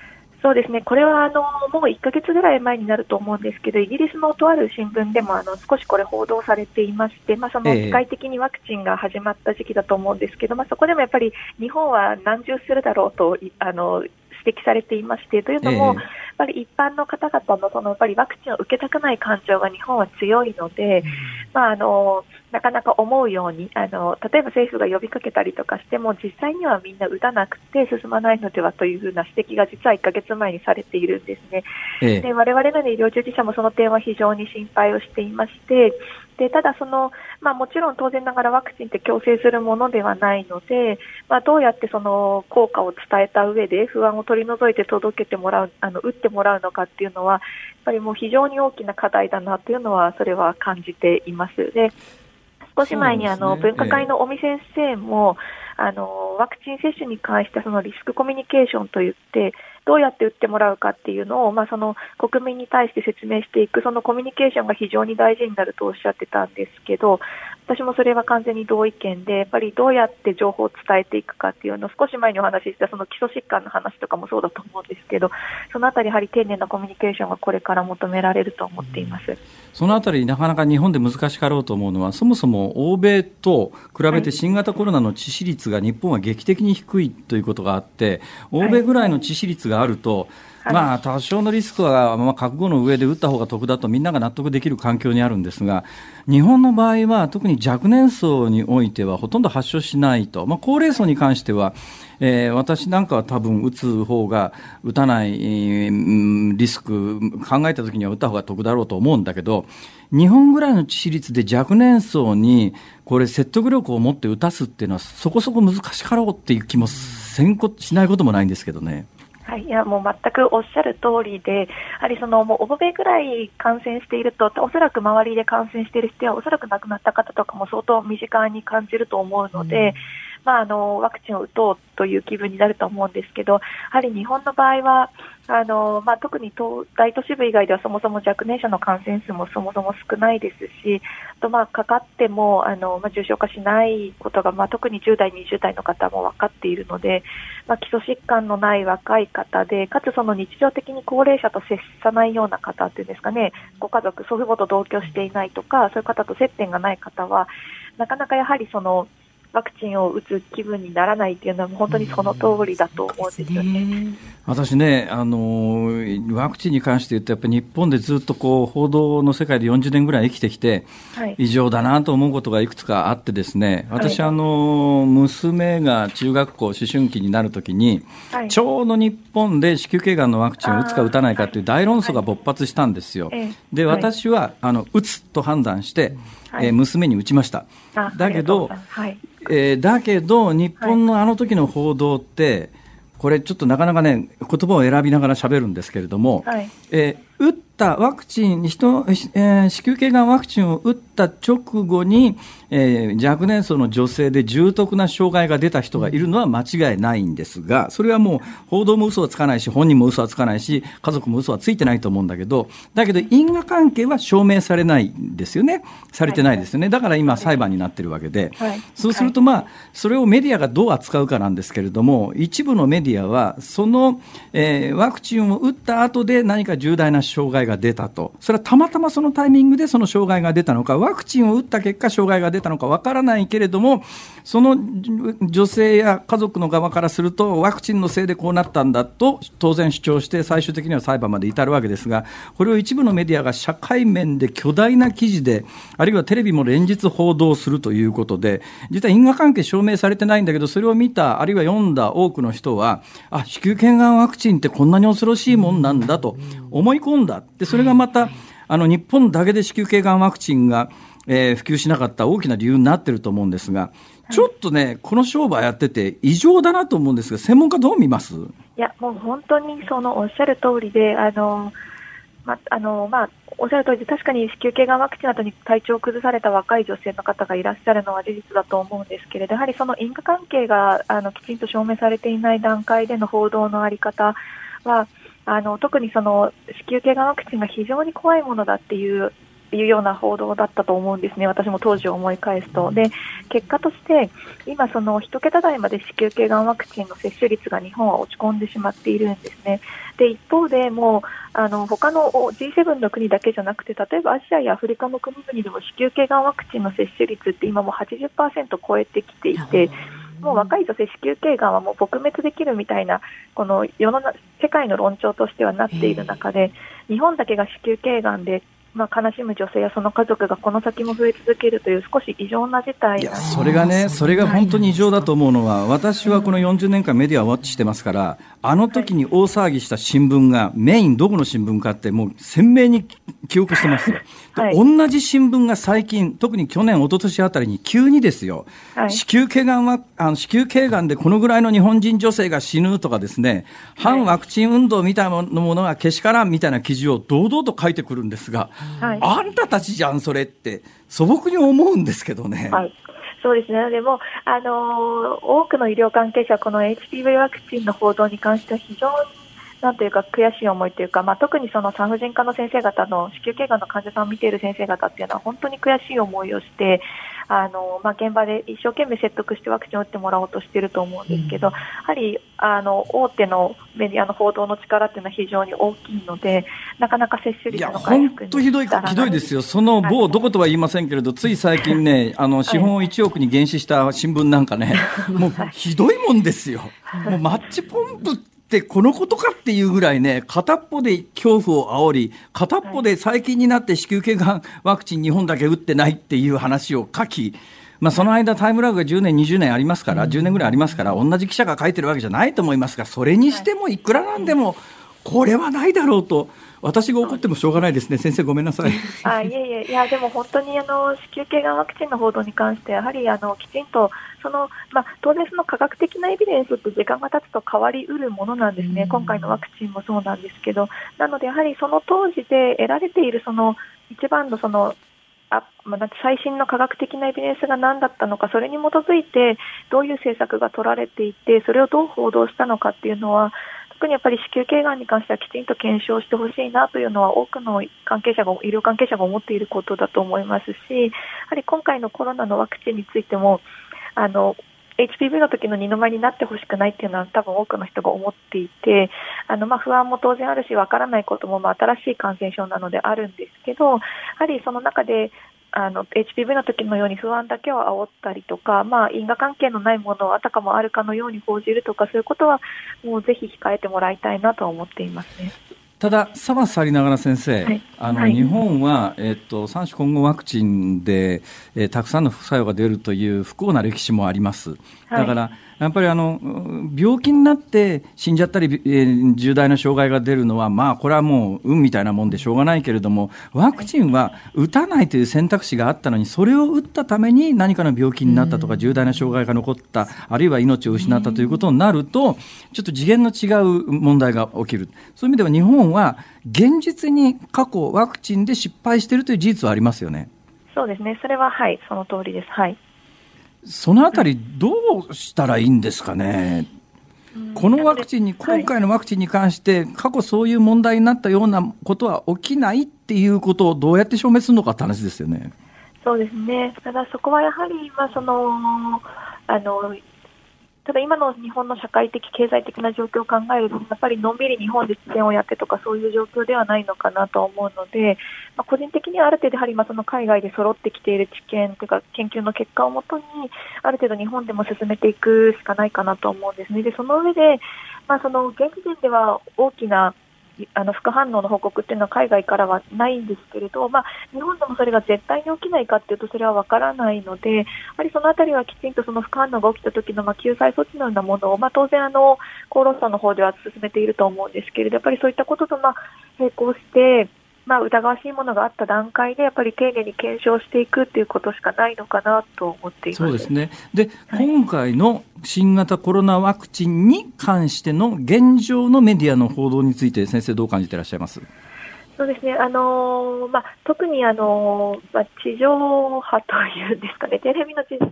Speaker 3: そうですね、これはあのもう1ヶ月ぐらい前になると思うんですけど、イギリスのとある新聞でもあの少しこれ報道されていまして、まあ、その世界的にワクチンが始まった時期だと思うんですけど、まあ、そこでもやっぱり日本は難重するだろうとあの指摘されていまして、というのも、やっぱり一般の方々のそのやっぱりワクチンを受けたくない感情が日本は強いので、まああのなかなか思うようにあの例えば政府が呼びかけたりとかしても実際にはみんな打たなくて進まないのではというふうな指摘が実は1ヶ月前にされているんですね。ええ、で我々の、医療従事者もその点は非常に心配をしていましてでただその、まあ、もちろん当然ながらワクチンって強制するものではないので、まあ、どうやってその効果を伝えた上で不安を取り除いて届けてもらうあの打ってもらうのかっていうのはやっぱりもう非常に大きな課題だなというのはそれは感じています。で少し前にあの、分科会の尾身先生も、あのワクチン接種に関してそのリスクコミュニケーションといってどうやって打ってもらうかっていうのを、まあ、その国民に対して説明していくそのコミュニケーションが非常に大事になるとおっしゃってたんですけど私もそれは完全に同意見でやっぱりどうやって情報を伝えていくかっていうのを少し前にお話ししたその基礎疾患の話とかもそうだと思うんですけどそのあたりやはり丁寧なコミュニケーションがこれから求められると思っています。
Speaker 1: そのあたりなかなか日本で難しかろうと思うのはそもそも欧米と比べて新型コロナの致死率が日本は劇的に低いということがあって欧米ぐらいの致死率があると、まあ、多少のリスクは、まあ、覚悟の上で打った方が得だとみんなが納得できる環境にあるんですが日本の場合は特に若年層においてはほとんど発症しないと、まあ、高齢層に関してはえー、私なんかは多分打つ方が打たない、えー、リスク考えた時には打った方が得だろうと思うんだけど日本ぐらいの致死率で若年層にこれ説得力を持って打たすっていうのはそこそこ難しかろうっていう気もせんこしないこともないんですけどね。
Speaker 3: はい、いやもう全くおっしゃる通りで、やはりそのもう欧米ぐらい感染していると、おそらく周りで感染している人は、おそらく亡くなった方とかも相当身近に感じると思うので、うん。まあ、あのワクチンを打とうという気分になると思うんですけど、やはり日本の場合は、あのまあ、特に大都市部以外ではそもそも若年者の感染数もそもそも少ないですし、あとまあかかってもあの、まあ、重症化しないことが、まあ、特に10代、20代の方も分かっているので、まあ、基礎疾患のない若い方で、かつその日常的に高齢者と接さないような方っていうんですかね、ご家族、祖父母と同居していないとか、そういう方と接点がない方は、なかなかやはりその、ワクチンを打つ気分にならないというのは本当にその通りだと思うんですよね。
Speaker 1: 私ね、あのワクチンに関して言うと、やっぱり日本でずっとこう報道の世界で40年ぐらい生きてきて、はい、異常だなと思うことがいくつかあってですね、私、はい、あの娘が中学校、思春期になるときに、はい、ちょうど日本で子宮頸がんのワクチンを打つか打たないかという大論争が勃発したんですよ。で、私はあの打つと判断して、えー、娘に打ちました。だけど、はいえー、だけど、日本のあの時の報道って、これちょっとなかなかね、言葉を選びながら喋るんですけれども、はい、えー、打っったワクチン、人、えー、子宮頸がんワクチンを打った直後に、えー、若年層の女性で重篤な障害が出た人がいるのは間違いないんですが、それはもう報道も嘘はつかないし、本人も嘘はつかないし、家族も嘘はついてないと思うんだけど、だけど因果関係は証明されないんですよね。されてないですよね。だから今裁判になってるわけで、そうするとまあ、それをメディアがどう扱うかなんですけれども、一部のメディアは、その、えー、ワクチンを打った後で何か重大な障害が出たと。それはたまたまそのタイミングでその障害が出たのか、ワクチンを打った結果障害が出たのかわからないけれども、その女性や家族の側からすると、ワクチンのせいでこうなったんだと当然主張して、最終的には裁判まで至るわけですが、これを一部のメディアが社会面で巨大な記事で、あるいはテレビも連日報道するということで、実は因果関係証明されてないんだけど、それを見た、あるいは読んだ多くの人は、あ子宮頸がんワクチンってこんなに恐ろしいもんなんだと思い込んだ。でそれがまたあの日本だけで子宮頸がんワクチンがえー、普及しなかった大きな理由になってると思うんですが、ちょっとね、この商売やってて、異常だなと思うんですが、専門家、どう見ます？い
Speaker 3: や、もう本当にそのおっしゃる通りで、あのまあのまあ、おっしゃる通りで、確かに子宮頸がんワクチンなどに体調を崩された若い女性の方がいらっしゃるのは事実だと思うんですけれど、やはりその因果関係があのきちんと証明されていない段階での報道のあり方は、あの特にその子宮頸がんワクチンが非常に怖いものだっていういうような報道だったと思うんですね、私も当時を思い返すと。で、結果として、今、その1桁台まで子宮頸がんワクチンの接種率が日本は落ち込んでしまっているんですね。で、一方でもう、あの、他の G7 の国だけじゃなくて、例えばアジアやアフリカの国々でも子宮頸がんワクチンの接種率って今も80%超えてきていて、もう若い女性子宮頸がんはもう撲滅できるみたいな、この世の中、世界の論調としてはなっている中で、日本だけが子宮頸がんでまあ、悲しむ女性やその家族がこの先も増え続けるという少し異常な事態。
Speaker 1: いやそれがね、それが本当に異常だと思うのは、私はこの40年間メディアをウォッチしてますから、あの時に大騒ぎした新聞がメインどこの新聞かってもう鮮明に記憶してますよ。はい、同じ新聞が最近、特に去年、一昨年あたりに急にですよ、はい、子宮頸がんは、あの子宮頸がんでこのぐらいの日本人女性が死ぬとかですね、反ワクチン運動みたいなものがけしからんみたいな記事を堂々と書いてくるんですが、はい、あんたたちじゃん、それって、素朴に思うんですけどね。
Speaker 3: はいそうですね。でも、あの、多くの医療関係者、この HPV ワクチンの報道に関しては非常になんというか悔しい思いというか、まあ、特にその産婦人科の先生方の子宮頸がんの患者さんを見ている先生方っていうのは本当に悔しい思いをしてあの、まあ、現場で一生懸命説得してワクチンを打ってもらおうとしていると思うんですけど、うん、やはりあの大手のメディアの報道の力っていうのは非常に大きいのでなかなか接種率の回復に
Speaker 1: 本当ひどいひどいですよ、その某どことは言いませんけれど、つい最近ね、あの 資本を1億に減資した新聞なんかね、もうひどいもんですよ。もうマッチポンプってこのことかっていうぐらいね、片っぽで恐怖を煽り、片っぽで最近になって子宮頸がんワクチン日本だけ打ってないっていう話を書き、まあ、その間、タイムラグが10年、20年ありますから、10年ぐらいありますから、同じ記者が書いてるわけじゃないと思いますが、それにしてもいくらなんでも、これはないだろうと。私が怒ってもしょうがないですね、先生、ごめんなさい。
Speaker 3: あいえいえ、いや、でも本当にあの子宮頸がんワクチンの報道に関して、やはりあのきちんとその、まあ、当然、その科学的なエビデンスって時間が経つと変わりうるものなんですね、今回のワクチンもそうなんですけど、なので、やはりその当時で得られているその一番のそのあまあ、最新の科学的なエビデンスが何だったのか、それに基づいてどういう政策が取られていて、それをどう報道したのかっていうのは、特にやっぱり子宮頸がんに関してはきちんと検証してほしいなというのは多くの関係者が医療関係者が思っていることだと思いますし、やはり今回のコロナのワクチンについても、あの HPV の時の二の舞になってほしくないっていうのは多分多くの人が思っていてあのま不安も当然あるしわからないこともまあ新しい感染症なのであるんですけどやはりその中であの HPV の時のように不安だけを煽ったりとか、まあ、因果関係のないものをあたかもあるかのように報じるとかそういうことはもうぜひ控えてもらいたいなと思っていますね。
Speaker 1: ただ、さはさりながら先生、はい、あの、はい、日本は、えっと、三種混合ワクチンで、えー、たくさんの副作用が出るという不幸な歴史もあります。だから、はいやっぱりあの病気になって死んじゃったり、えー、重大な障害が出るのは、まあ、これはもう運みたいなもんでしょうがないけれども、ワクチンは打たないという選択肢があったのに、それを打ったために何かの病気になったとか、重大な障害が残った、あるいは命を失ったということになると、ちょっと次元の違う問題が起きる、そういう意味では日本本は現実に過去ワクチンで失敗しているという事実はありますよね。
Speaker 3: そうですね。それははい、その通りです。はい。
Speaker 1: そのあたりどうしたらいいんですかね？このワクチンに、今回のワクチンに関して、過去そういう問題になったようなことは起きないっていうことをどうやって証明するのかって話ですよね。
Speaker 3: そうですね。ただそこはやはり、まあ、その、あの、ただ今の日本の社会的、経済的な状況を考えると、やっぱりのんびり日本で治験をやってとか、そういう状況ではないのかなと思うので、まあ、個人的にはある程度、やはりまその海外で揃ってきている治験というか、研究の結果をもとに、ある程度日本でも進めていくしかないかなと思うんですね。で、その上で、まあ、その現時点では大きなあの副反応の報告っていうのは海外からはないんですけれど、まあ、日本でもそれが絶対に起きないかっていうとそれは分からないのでやはりそのあたりはきちんとその副反応が起きた時のまあ救済措置のようなものを、まあ、当然あの厚労省の方では進めていると思うんですけれどやっぱりそういったこととまあ並行してまあ、疑わしいものがあった段階で、やっぱり丁寧に検証していくっていうことしかないのかなと思っています。
Speaker 1: そうですね。で、はい、今回の新型コロナワクチンに関しての現状のメディアの報道について、先生、どう感じていらっしゃいます？
Speaker 3: そうですね、あのー、まあ、特に、あのー、まあ、地上波というんですかね、テレビの地上を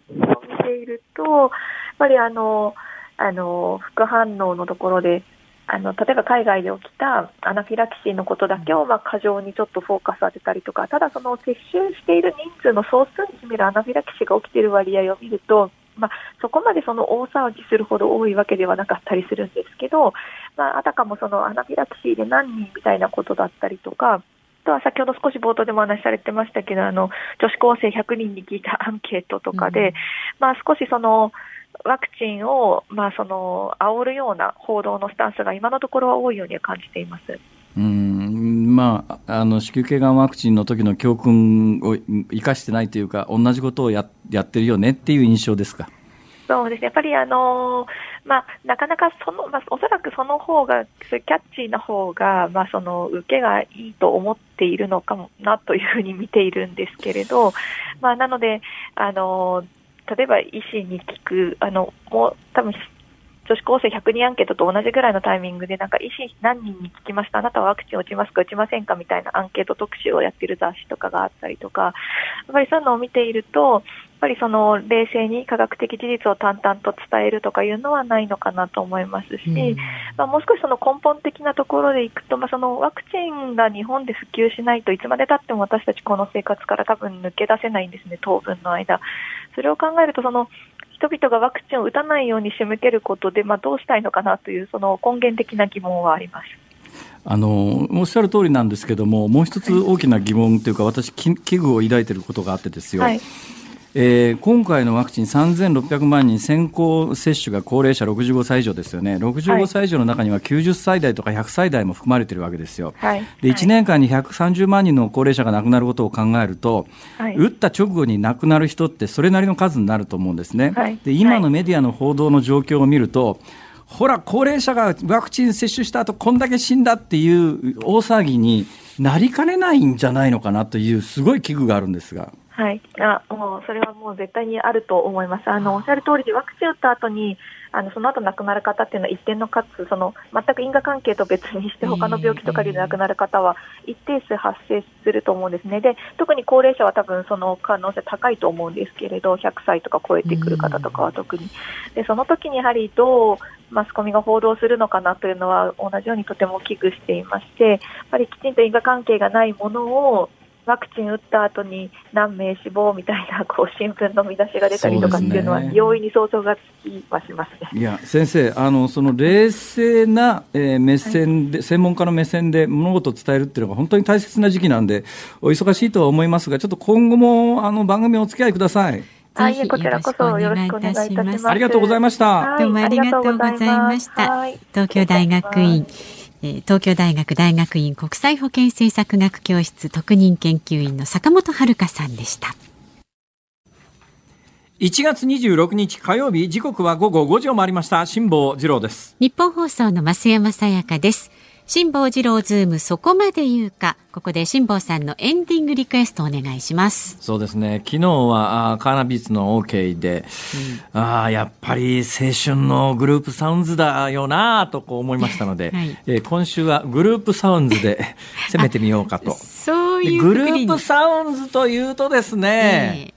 Speaker 3: 見ていると、やっぱりあのあの副反応のところで、あの例えば海外で起きたアナフィラキシーのことだけをまあ過剰にちょっとフォーカス当てたりとか、ただその接種している人数の総数に占めるアナフィラキシーが起きている割合を見ると、まあ、そこまでその大騒ぎするほど多いわけではなかったりするんですけど、まあ、あたかもそのアナフィラキシーで何人みたいなことだったりとか、とは先ほど少し冒頭でもお話しされてましたけど、あの女子高生100人に聞いたアンケートとかで、うん、まあ、少しそのワクチンを、まあ、その煽るような報道のスタンスが今のところは多いように感じています。
Speaker 1: うんまあ、あの子宮頸がんワクチンの時の教訓を生かしてないというか、同じことをややってるよねっていう印象ですか？
Speaker 3: そうですね、やっぱりあのまあ、なかなかその、まあ、おそらくその方が、キャッチーな方が、まあ、その受けがいいと思っているのかもなというふうに見ているんですけれど、まあ、なので、あの例えば医師に聞く、あの、もう多分女子高生100人アンケートと同じぐらいのタイミングで、なんか医師何人に聞きました、あなたはワクチン打ちますか、打ちませんかみたいなアンケート特集をやってる雑誌とかがあったりとか、やっぱりそういうのを見ていると、ぱりその冷静に科学的事実を淡々と伝えるとかいうのはないのかなと思いますし、うん、まあ、もう少しその根本的なところでいくと、まあ、そのワクチンが日本で普及しないといつまでたっても私たちこの生活から多分抜け出せないんですね、当分の間。それを考えるとその人々がワクチンを打たないように仕向けることで、まあ、どうしたいのかなというその根源的な疑問はあります。
Speaker 1: あのおっしゃる通りなんですけども、もう一つ大きな疑問というか、私、危惧を抱いていることがあってですよ、はい、えー、今回のワクチン3600万人先行接種が高齢者65歳以上ですよね、65歳以上の中には90歳代とか100歳代も含まれているわけですよ、はい、で1年間に130万人の高齢者が亡くなることを考えると、はい、打った直後に亡くなる人ってそれなりの数になると思うんですね、はい、で今のメディアの報道の状況を見ると、ほら、高齢者がワクチン接種した後こんだけ死んだっていう大騒ぎになりかねないんじゃないのかなという、すごい危惧があるんですが。
Speaker 3: はい、あもうそれはもう絶対にあると思います。あのおっしゃる通りでワクチン打った後にあのその後亡くなる方っていうのは一定の数その全く因果関係と別にして他の病気とかで亡くなる方は一定数発生すると思うんですね。で特に高齢者は多分その可能性高いと思うんですけれど100歳とか超えてくる方とかは特に。でその時にやはりどうマスコミが報道するのかなというのは同じようにとても危惧していましてやっぱりきちんと因果関係がないものをワクチン打った後に何名死亡みたいなこう新聞の見出しが出たりとかっていうのは、容易に想像がつきはしますね。
Speaker 1: いや先生あのその冷静な、えー、目線で、はい、専門家の目線で物事を伝えるっていうのが本当に大切な時期なんでお忙しいとは思いますがちょっと今後もあの番組お付き合いください。
Speaker 3: あいえこちらこそよろしくお願いいたします。
Speaker 1: ありがとうございました。
Speaker 2: どうもありがとうございました。東京大学院。東京大学大学院国際保健政策学教室特任研究員の坂本遥さんでした。
Speaker 1: 1月26日火曜日時刻は午後5時を回りました。辛坊治郎です。
Speaker 2: 日本放送の増山さやかです辛坊治郎ズームそこまで言うか。ここで辛坊さんのエンディングリクエストお願いします。
Speaker 1: そうですね。昨日はあカーナビーツの OK で、うん、あやっぱり青春のグループサウンズだよなとこう思いましたので、はい、えー、今週はグループサウンズで 攻めてみようかと。
Speaker 2: そういう
Speaker 1: グループサウンズというとですね、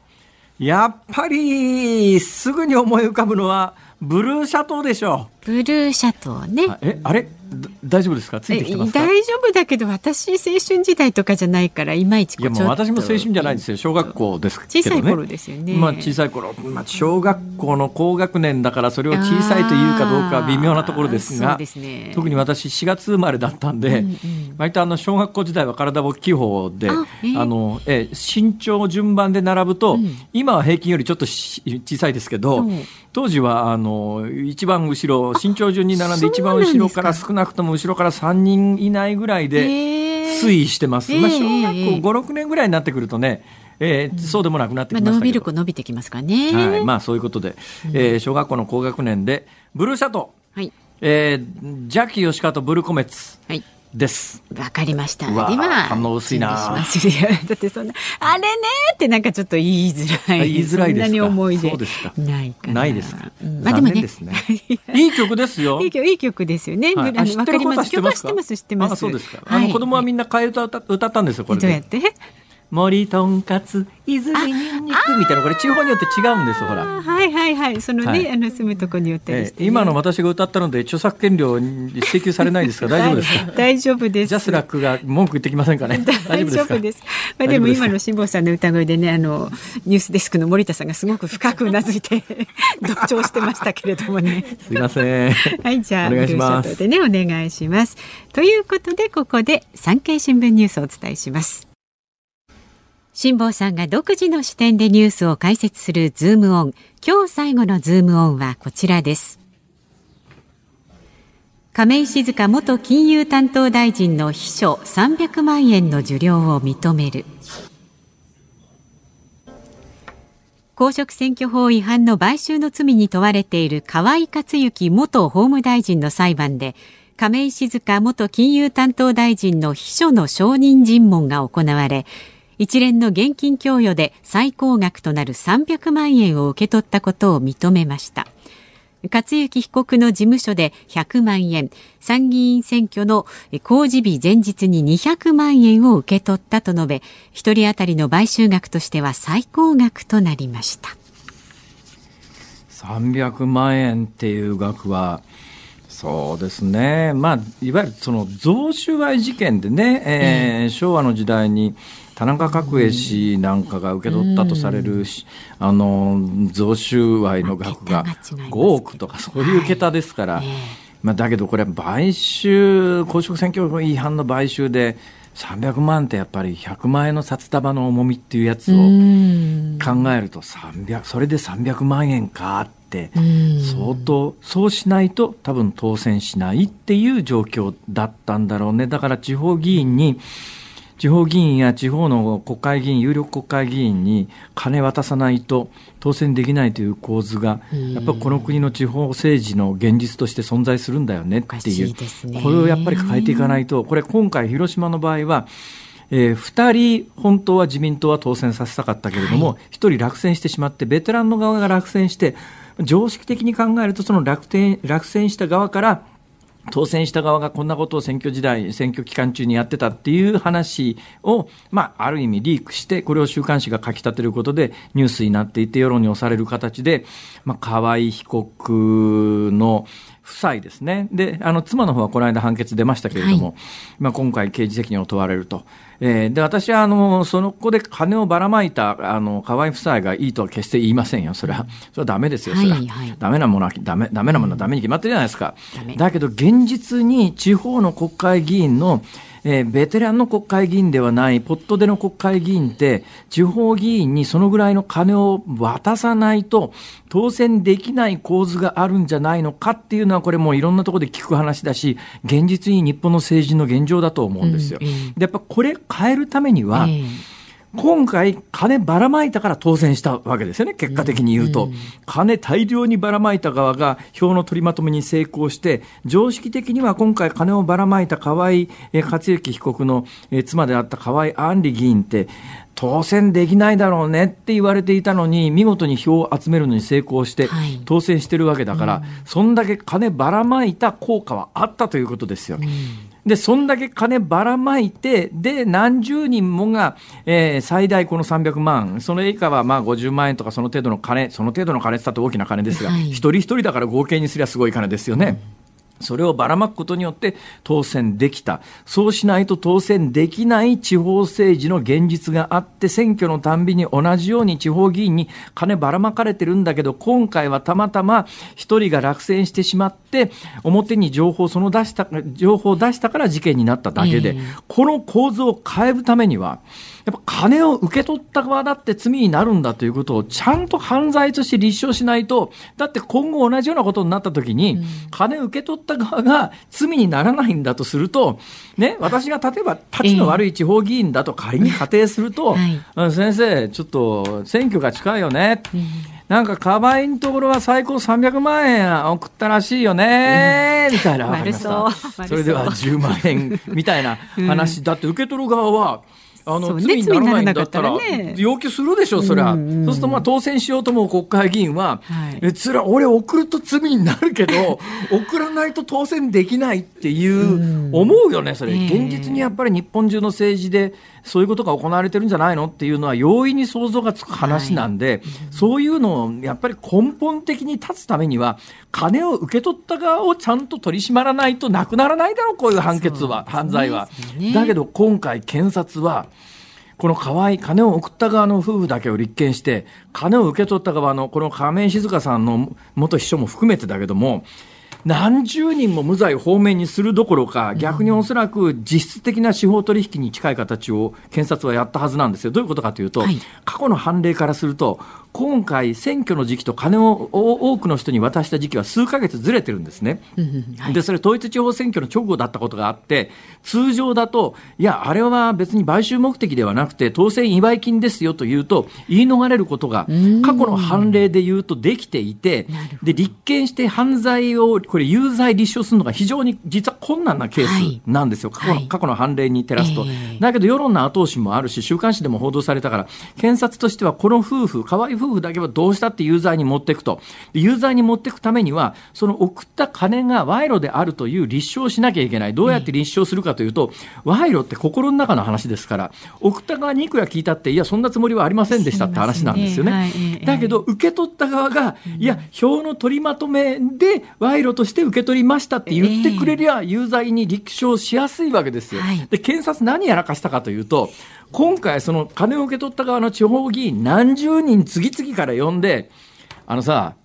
Speaker 1: えー、やっぱりすぐに思い浮かぶのはブルーシャトーでしょ
Speaker 2: う。ブルーシャトーね。
Speaker 1: え、あれ？大丈夫ですか？ついてきてます
Speaker 2: 大丈夫だけど私青春時代とかじゃないからいまいち
Speaker 1: いやもう私も青春じゃないですよ。小学校ですけ
Speaker 2: どね。小さい頃ですよね。
Speaker 1: まあ小さい頃、まあ、小学校の高学年だからそれを小さいというかどうか微妙なところですが、ね、特に私4月生まれだったんで、うんうん、割とあの小学校時代は体大きい方であ、えー、あのえ身長順番で並ぶと、うん、今は平均よりちょっと小さいですけど、う。ん、当時はあの一番後ろ身長順に並んで一番後ろから少なくとも後ろから3人いないぐらいで推移してます、えー、まあ、小学校56年ぐらいになってくるとねえー、うん、そうでもなくなってきましまあ、伸
Speaker 2: びる子伸びてきますかね、
Speaker 1: はい、まあそういうことで、うん、えー、小学校の高学年でブルーシャトー、はい。えー、ジャッキー吉川とブルコメッツ、はいです。
Speaker 2: わかりました。で
Speaker 1: は反応薄いな。だ
Speaker 2: ってそんなあれねってなんかちょっと言いづら
Speaker 1: い。言いづらいですか？
Speaker 2: 思い出ないか
Speaker 1: ないですか？まあでもね、いい曲ですよ。
Speaker 2: いい曲いい曲ですよね。
Speaker 1: わかります。
Speaker 2: 曲は知ってます知ってます。
Speaker 1: そうですか。あの子供はみんな替え歌歌ったんですよこれ。
Speaker 2: どうやって？
Speaker 1: 森とんかつ泉にんにくみたいなこれ地方によって違うんですほら。
Speaker 2: はいはいはい。そのね、はい、あの住むとこによって
Speaker 1: ね、今の私が歌ったので著作権料請求されないですか？大丈夫。ですか？
Speaker 2: 大丈夫です。
Speaker 1: ジャスラックが文句言ってきませんかね？
Speaker 2: 大丈夫ですまあでも今の辛坊さんの歌声でねあのニュースデスクの森田さんがすごく深くうなずいて 同調してましたけれどもね。
Speaker 1: すいません。
Speaker 2: はいじゃあお願いします。でねお願いします。ということでここで産経新聞ニュースをお伝えします辛坊さんが独自の視点でニュースを解説するズームオン。今日最後のズームオンはこちらです。亀井静香元金融担当大臣の秘書300万円の受領を認める。公職選挙法違反の買収の罪に問われている河井克行元法務大臣の裁判で亀井静香元金融担当大臣の秘書の証人尋問が行われ一連の現金供与で最高額となる300万円を受け取ったことを認めました。克行被告の事務所で100万円参議院選挙の公示日前日に200万円を受け取ったと述べ1人当たりの買収額としては最高額となりました。
Speaker 1: 300万円っていう額はそうですね、まあ、いわゆるその贈収賄事件でね、えー、うん、昭和の時代に田中角栄氏なんかが受け取ったとされる、うん、あの贈収賄の額が5億とかそういう桁ですから、はい、まあ、だけどこれ買収公職選挙法違反の買収で300万ってやっぱり100万円の札束の重みっていうやつを考えると300それで300万円かって相当そうしないと多分当選しないっていう状況だったんだろうね。だから地方議員に地方議員や地方の国会議員、有力国会議員に金渡さないと当選できないという構図が、やっぱりこの国の地方政治の現実として存在するんだよねっていう、ね、これをやっぱり変えていかないと、これ今回広島の場合は、えー、2人、本当は自民党は当選させたかったけれども、はい、1人落選してしまって、ベテランの側が落選して、常識的に考えると、その落落選した側から、当選した側がこんなことを選挙時代、選挙期間中にやってたっていう話を、まあ、ある意味リークして、これを週刊誌が書き立てることでニュースになっていて、世論に押される形で、まあ、河合被告の夫妻ですね。で、あの、妻の方はこの間判決出ましたけれども、はい、まあ、今回刑事責任を問われると。えー、で、私は、あの、その子で金をばらまいた、あの、河合夫妻がいいとは決して言いませんよ。それは、それはダメですよ。それは。はいはい、ダメなものは、ダメ、ダメなものはダメに決まってるじゃないですか。だけど、現実に地方の国会議員の、えー、ベテランの国会議員ではない、ポットでの国会議員って、地方議員にそのぐらいの金を渡さないと、当選できない構図があるんじゃないのかっていうのは、これもういろんなところで聞く話だし、現実に日本の政治の現状だと思うんですよ。うんうん、で、やっぱこれ変えるためには、えー今回、金ばらまいたから当選したわけですよね、結果的に言うと。うんうん、金大量にばらまいた側が票の取りまとめに成功して、常識的には今回、金をばらまいた河合克行被告の妻であった河合安里議員って、当選できないだろうねって言われていたのに、見事に票を集めるのに成功して、当選してるわけだから、はいうん、そんだけ金ばらまいた効果はあったということですよ。うんで、そんだけ金ばらまいて、で、何十人もが、えー、最大この300万、それ以下はまあ50万円とかその程度の金、その程度の金って言ったって大きな金ですが、はい、一人一人だから合計にすりゃすごい金ですよね。うんそれをばらまくことによって当選できた。そうしないと当選できない地方政治の現実があって、選挙のたんびに同じように地方議員に金ばらまかれてるんだけど、今回はたまたま一人が落選してしまって、表に情報その出した、情報を出したから事件になっただけで、この構図を変えるためには、やっぱ金を受け取った側だって罪になるんだということをちゃんと犯罪として立証しないと、だって今後同じようなことになった時に、金受け取った側が罪にならないんだとすると、ね、私が例えば立ちの悪い地方議員だと仮に仮定すると、はい、先生、ちょっと選挙が近いよね。なんか、カバイのところは最高300万円送ったらしいよね、みたいな。そそれでは10万円みたいな 話。だって受け取る側は、あの、罪にならないんだったら、要求するでしょ、そりゃ。そうすると、まあ、当選しようと思う国会議員は、はい、え、つら、俺送ると罪になるけど、送らないと当選できないっていう、思うよね、それ。現実にやっぱり日本中の政治で、そういうことが行われてるんじゃないのっていうのは容易に想像がつく話なんで、はい、そういうのをやっぱり根本的に立つためには金を受け取った側をちゃんと取り締まらないとなくならないだろうこういう判決は、ね、犯罪は。だけど今回検察はこの河合、金を送った側の夫婦だけを立件して、金を受け取った側のこの亀井静香さんの元秘書も含めてだけども、何十人も無罪方面にするどころか、逆におそらく実質的な司法取引に近い形を検察はやったはずなんですよ。どういうことかというと、はい、過去の判例からすると、今回、選挙の時期と金を多くの人に渡した時期は数か月ずれてるんですね。はい、で、それ統一地方選挙の直後だったことがあって、通常だと、いや、あれは別に買収目的ではなくて、当選祝い金ですよというと、言い逃れることが、過去の判例で言うとできていて、で、立件して犯罪を、これ有罪立証するのが非常に実は困難なケースなんですよ。はい、過去の過去の判例に照らすと。だけど世論の後押しもあるし、週刊誌でも報道されたから、検察としてはこの夫婦、河合夫婦だけはどうしたって有罪に持っていくと。有罪に持っていくためには、その送った金が賄賂であるという立証をしなきゃいけない。どうやって立証するかというと、賄賂って心の中の話ですから、送った側にいくら聞いたって、いや、そんなつもりはありませんでしたって話なんですよね。ねはい、だけど、受け取った側が、いや、票の取りまとめで賄賂として受け取りましたって言ってくれりゃ、有罪に立証しやすいわけですよ。で、検察何やらかしたかというと、今回、その金を受け取った側の地方議員何十人次々から呼んで、あのさ、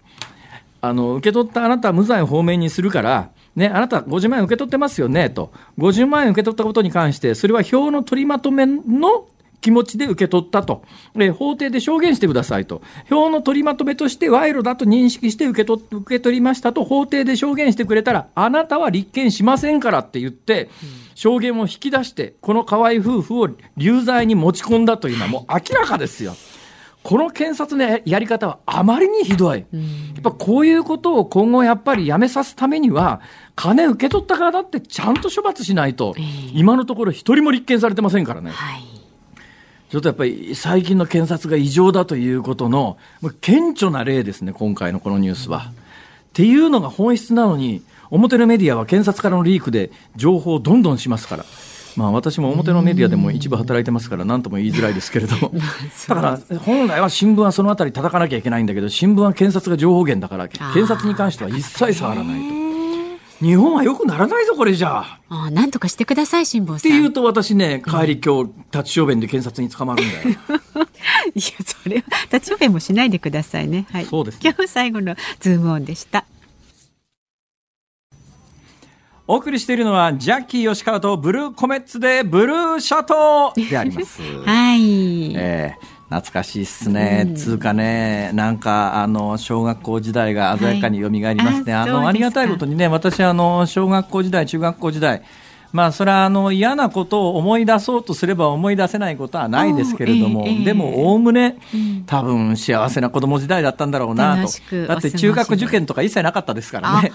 Speaker 1: あの、受け取ったあなた無罪放免にするから、ね、あなた50万円受け取ってますよね、と。50万円受け取ったことに関して、それは票の取りまとめの気持ちで受け取ったと、え法廷で証言してくださいと、票の取りまとめとして賄賂だと認識して受け取受け取りましたと、法廷で証言してくれたら、あなたは立件しませんからって言って、証言を引き出して、この河合夫婦を流罪に持ち込んだというのは、もう明らかですよ。この検察のやり方はあまりにひどい。やっぱこういうことを今後やっぱりやめさすためには、金受け取った側だってちゃんと処罰しないと、今のところ一人も立件されてませんからね。はいちょっとやっぱり最近の検察が異常だということの、顕著な例ですね、今回のこのニュースは。っていうのが本質なのに、表のメディアは検察からのリークで情報をどんどんしますから。まあ、私も表のメディアでも一部働いてますから何とも言いづらいですけれども だから本来は新聞はそのあたり叩かなきゃいけないんだけど新聞は検察が情報源だから検察に関しては一切触らないと。日本はよくならないぞ、これじゃあ。
Speaker 2: あなんとかしてください、辛坊さん。
Speaker 1: って言うと私ね、帰り今日、立ち小便で検察に捕まるんだよ。い
Speaker 2: や、それは、立ち小便もしないでくださいね。はい。
Speaker 1: そうです、
Speaker 2: ね、今日最後のズームオンでした。
Speaker 1: お送りしているのは、ジャッキー吉川とブルーコメッツでブルーシャトーであります。
Speaker 2: はい。
Speaker 1: えー懐かしいっすね、うん、つうかね、なんかあの小学校時代が鮮やかによみがえりますね、はい、あのありがたいことにね、私あの、小学校時代、中学校時代、まあそれはあの嫌なことを思い出そうとすれば思い出せないことはないですけれども、えー、でもおおむね、多分幸せな子供時代だったんだろうなと。だって中学受験とか一切なかったですからね。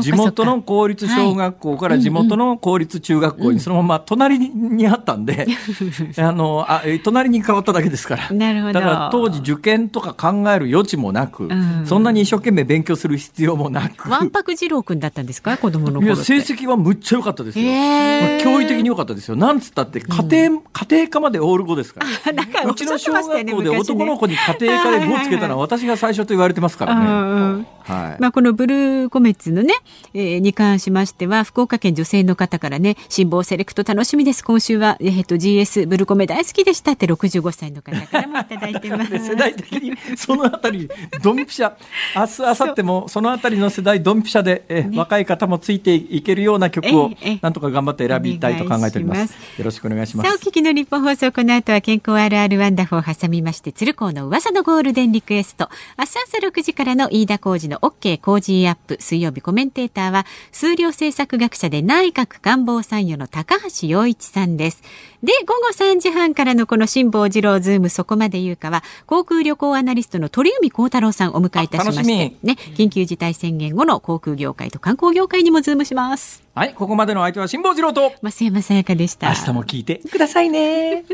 Speaker 1: 地元の公立小学校から地元の公立中学校にそのまま隣にあったんで、あのあ隣に変わっただけですから。
Speaker 2: なるほど。
Speaker 1: だから当時受験とか考える余地もなく、うん、そんなに一生懸命勉強する必要もなく。
Speaker 2: わんぱく二郎君だったんですか？子供の頃いや
Speaker 1: 成績はむっちゃ良かったですよ、えー、教育的に良かったですよ。なんつったって家庭、うん、家庭科までオール5ですから。うちの小学校で男の子に家庭科で5つけたのは私が最初と言われてますからね。
Speaker 2: はい、まあ、このブルーコメッツのね、えー、に関しましては、福岡県女性の方からね、辛抱セレクト楽しみです。今週は、えっ、ー、と、GS ブルコメ大好きでしたって65歳の方からもいただいてます。
Speaker 1: 世代的に、そのあたり、ドンピシャ、明日、明後日も、そのあたりの世代、ドンピシャで、えー、ね、若い方もついていけるような曲を、なんとか頑張って選びたいと考えております。よろしくお願いします。
Speaker 2: さあ、お聞きのニッポン放送、この後は健康あるあるワンダフを挟みまして、鶴光の噂のゴールデンリクエスト、明日朝6時からの飯田浩二の OK 工事アップ水曜日コメンテーターは数量政策学者で内閣官房参与の高橋洋一さんです。で午後3時半からのこの辛坊治郎ズームそこまで言うかは航空旅行アナリストの鳥海高太朗さんをお迎えいたしまして。ね緊急事態宣言後の航空業界と観光業界にもズームします。
Speaker 1: はいここまでの相手は辛坊治郎と。
Speaker 2: 増山さやかでした。
Speaker 1: 明日も聞いてくださいね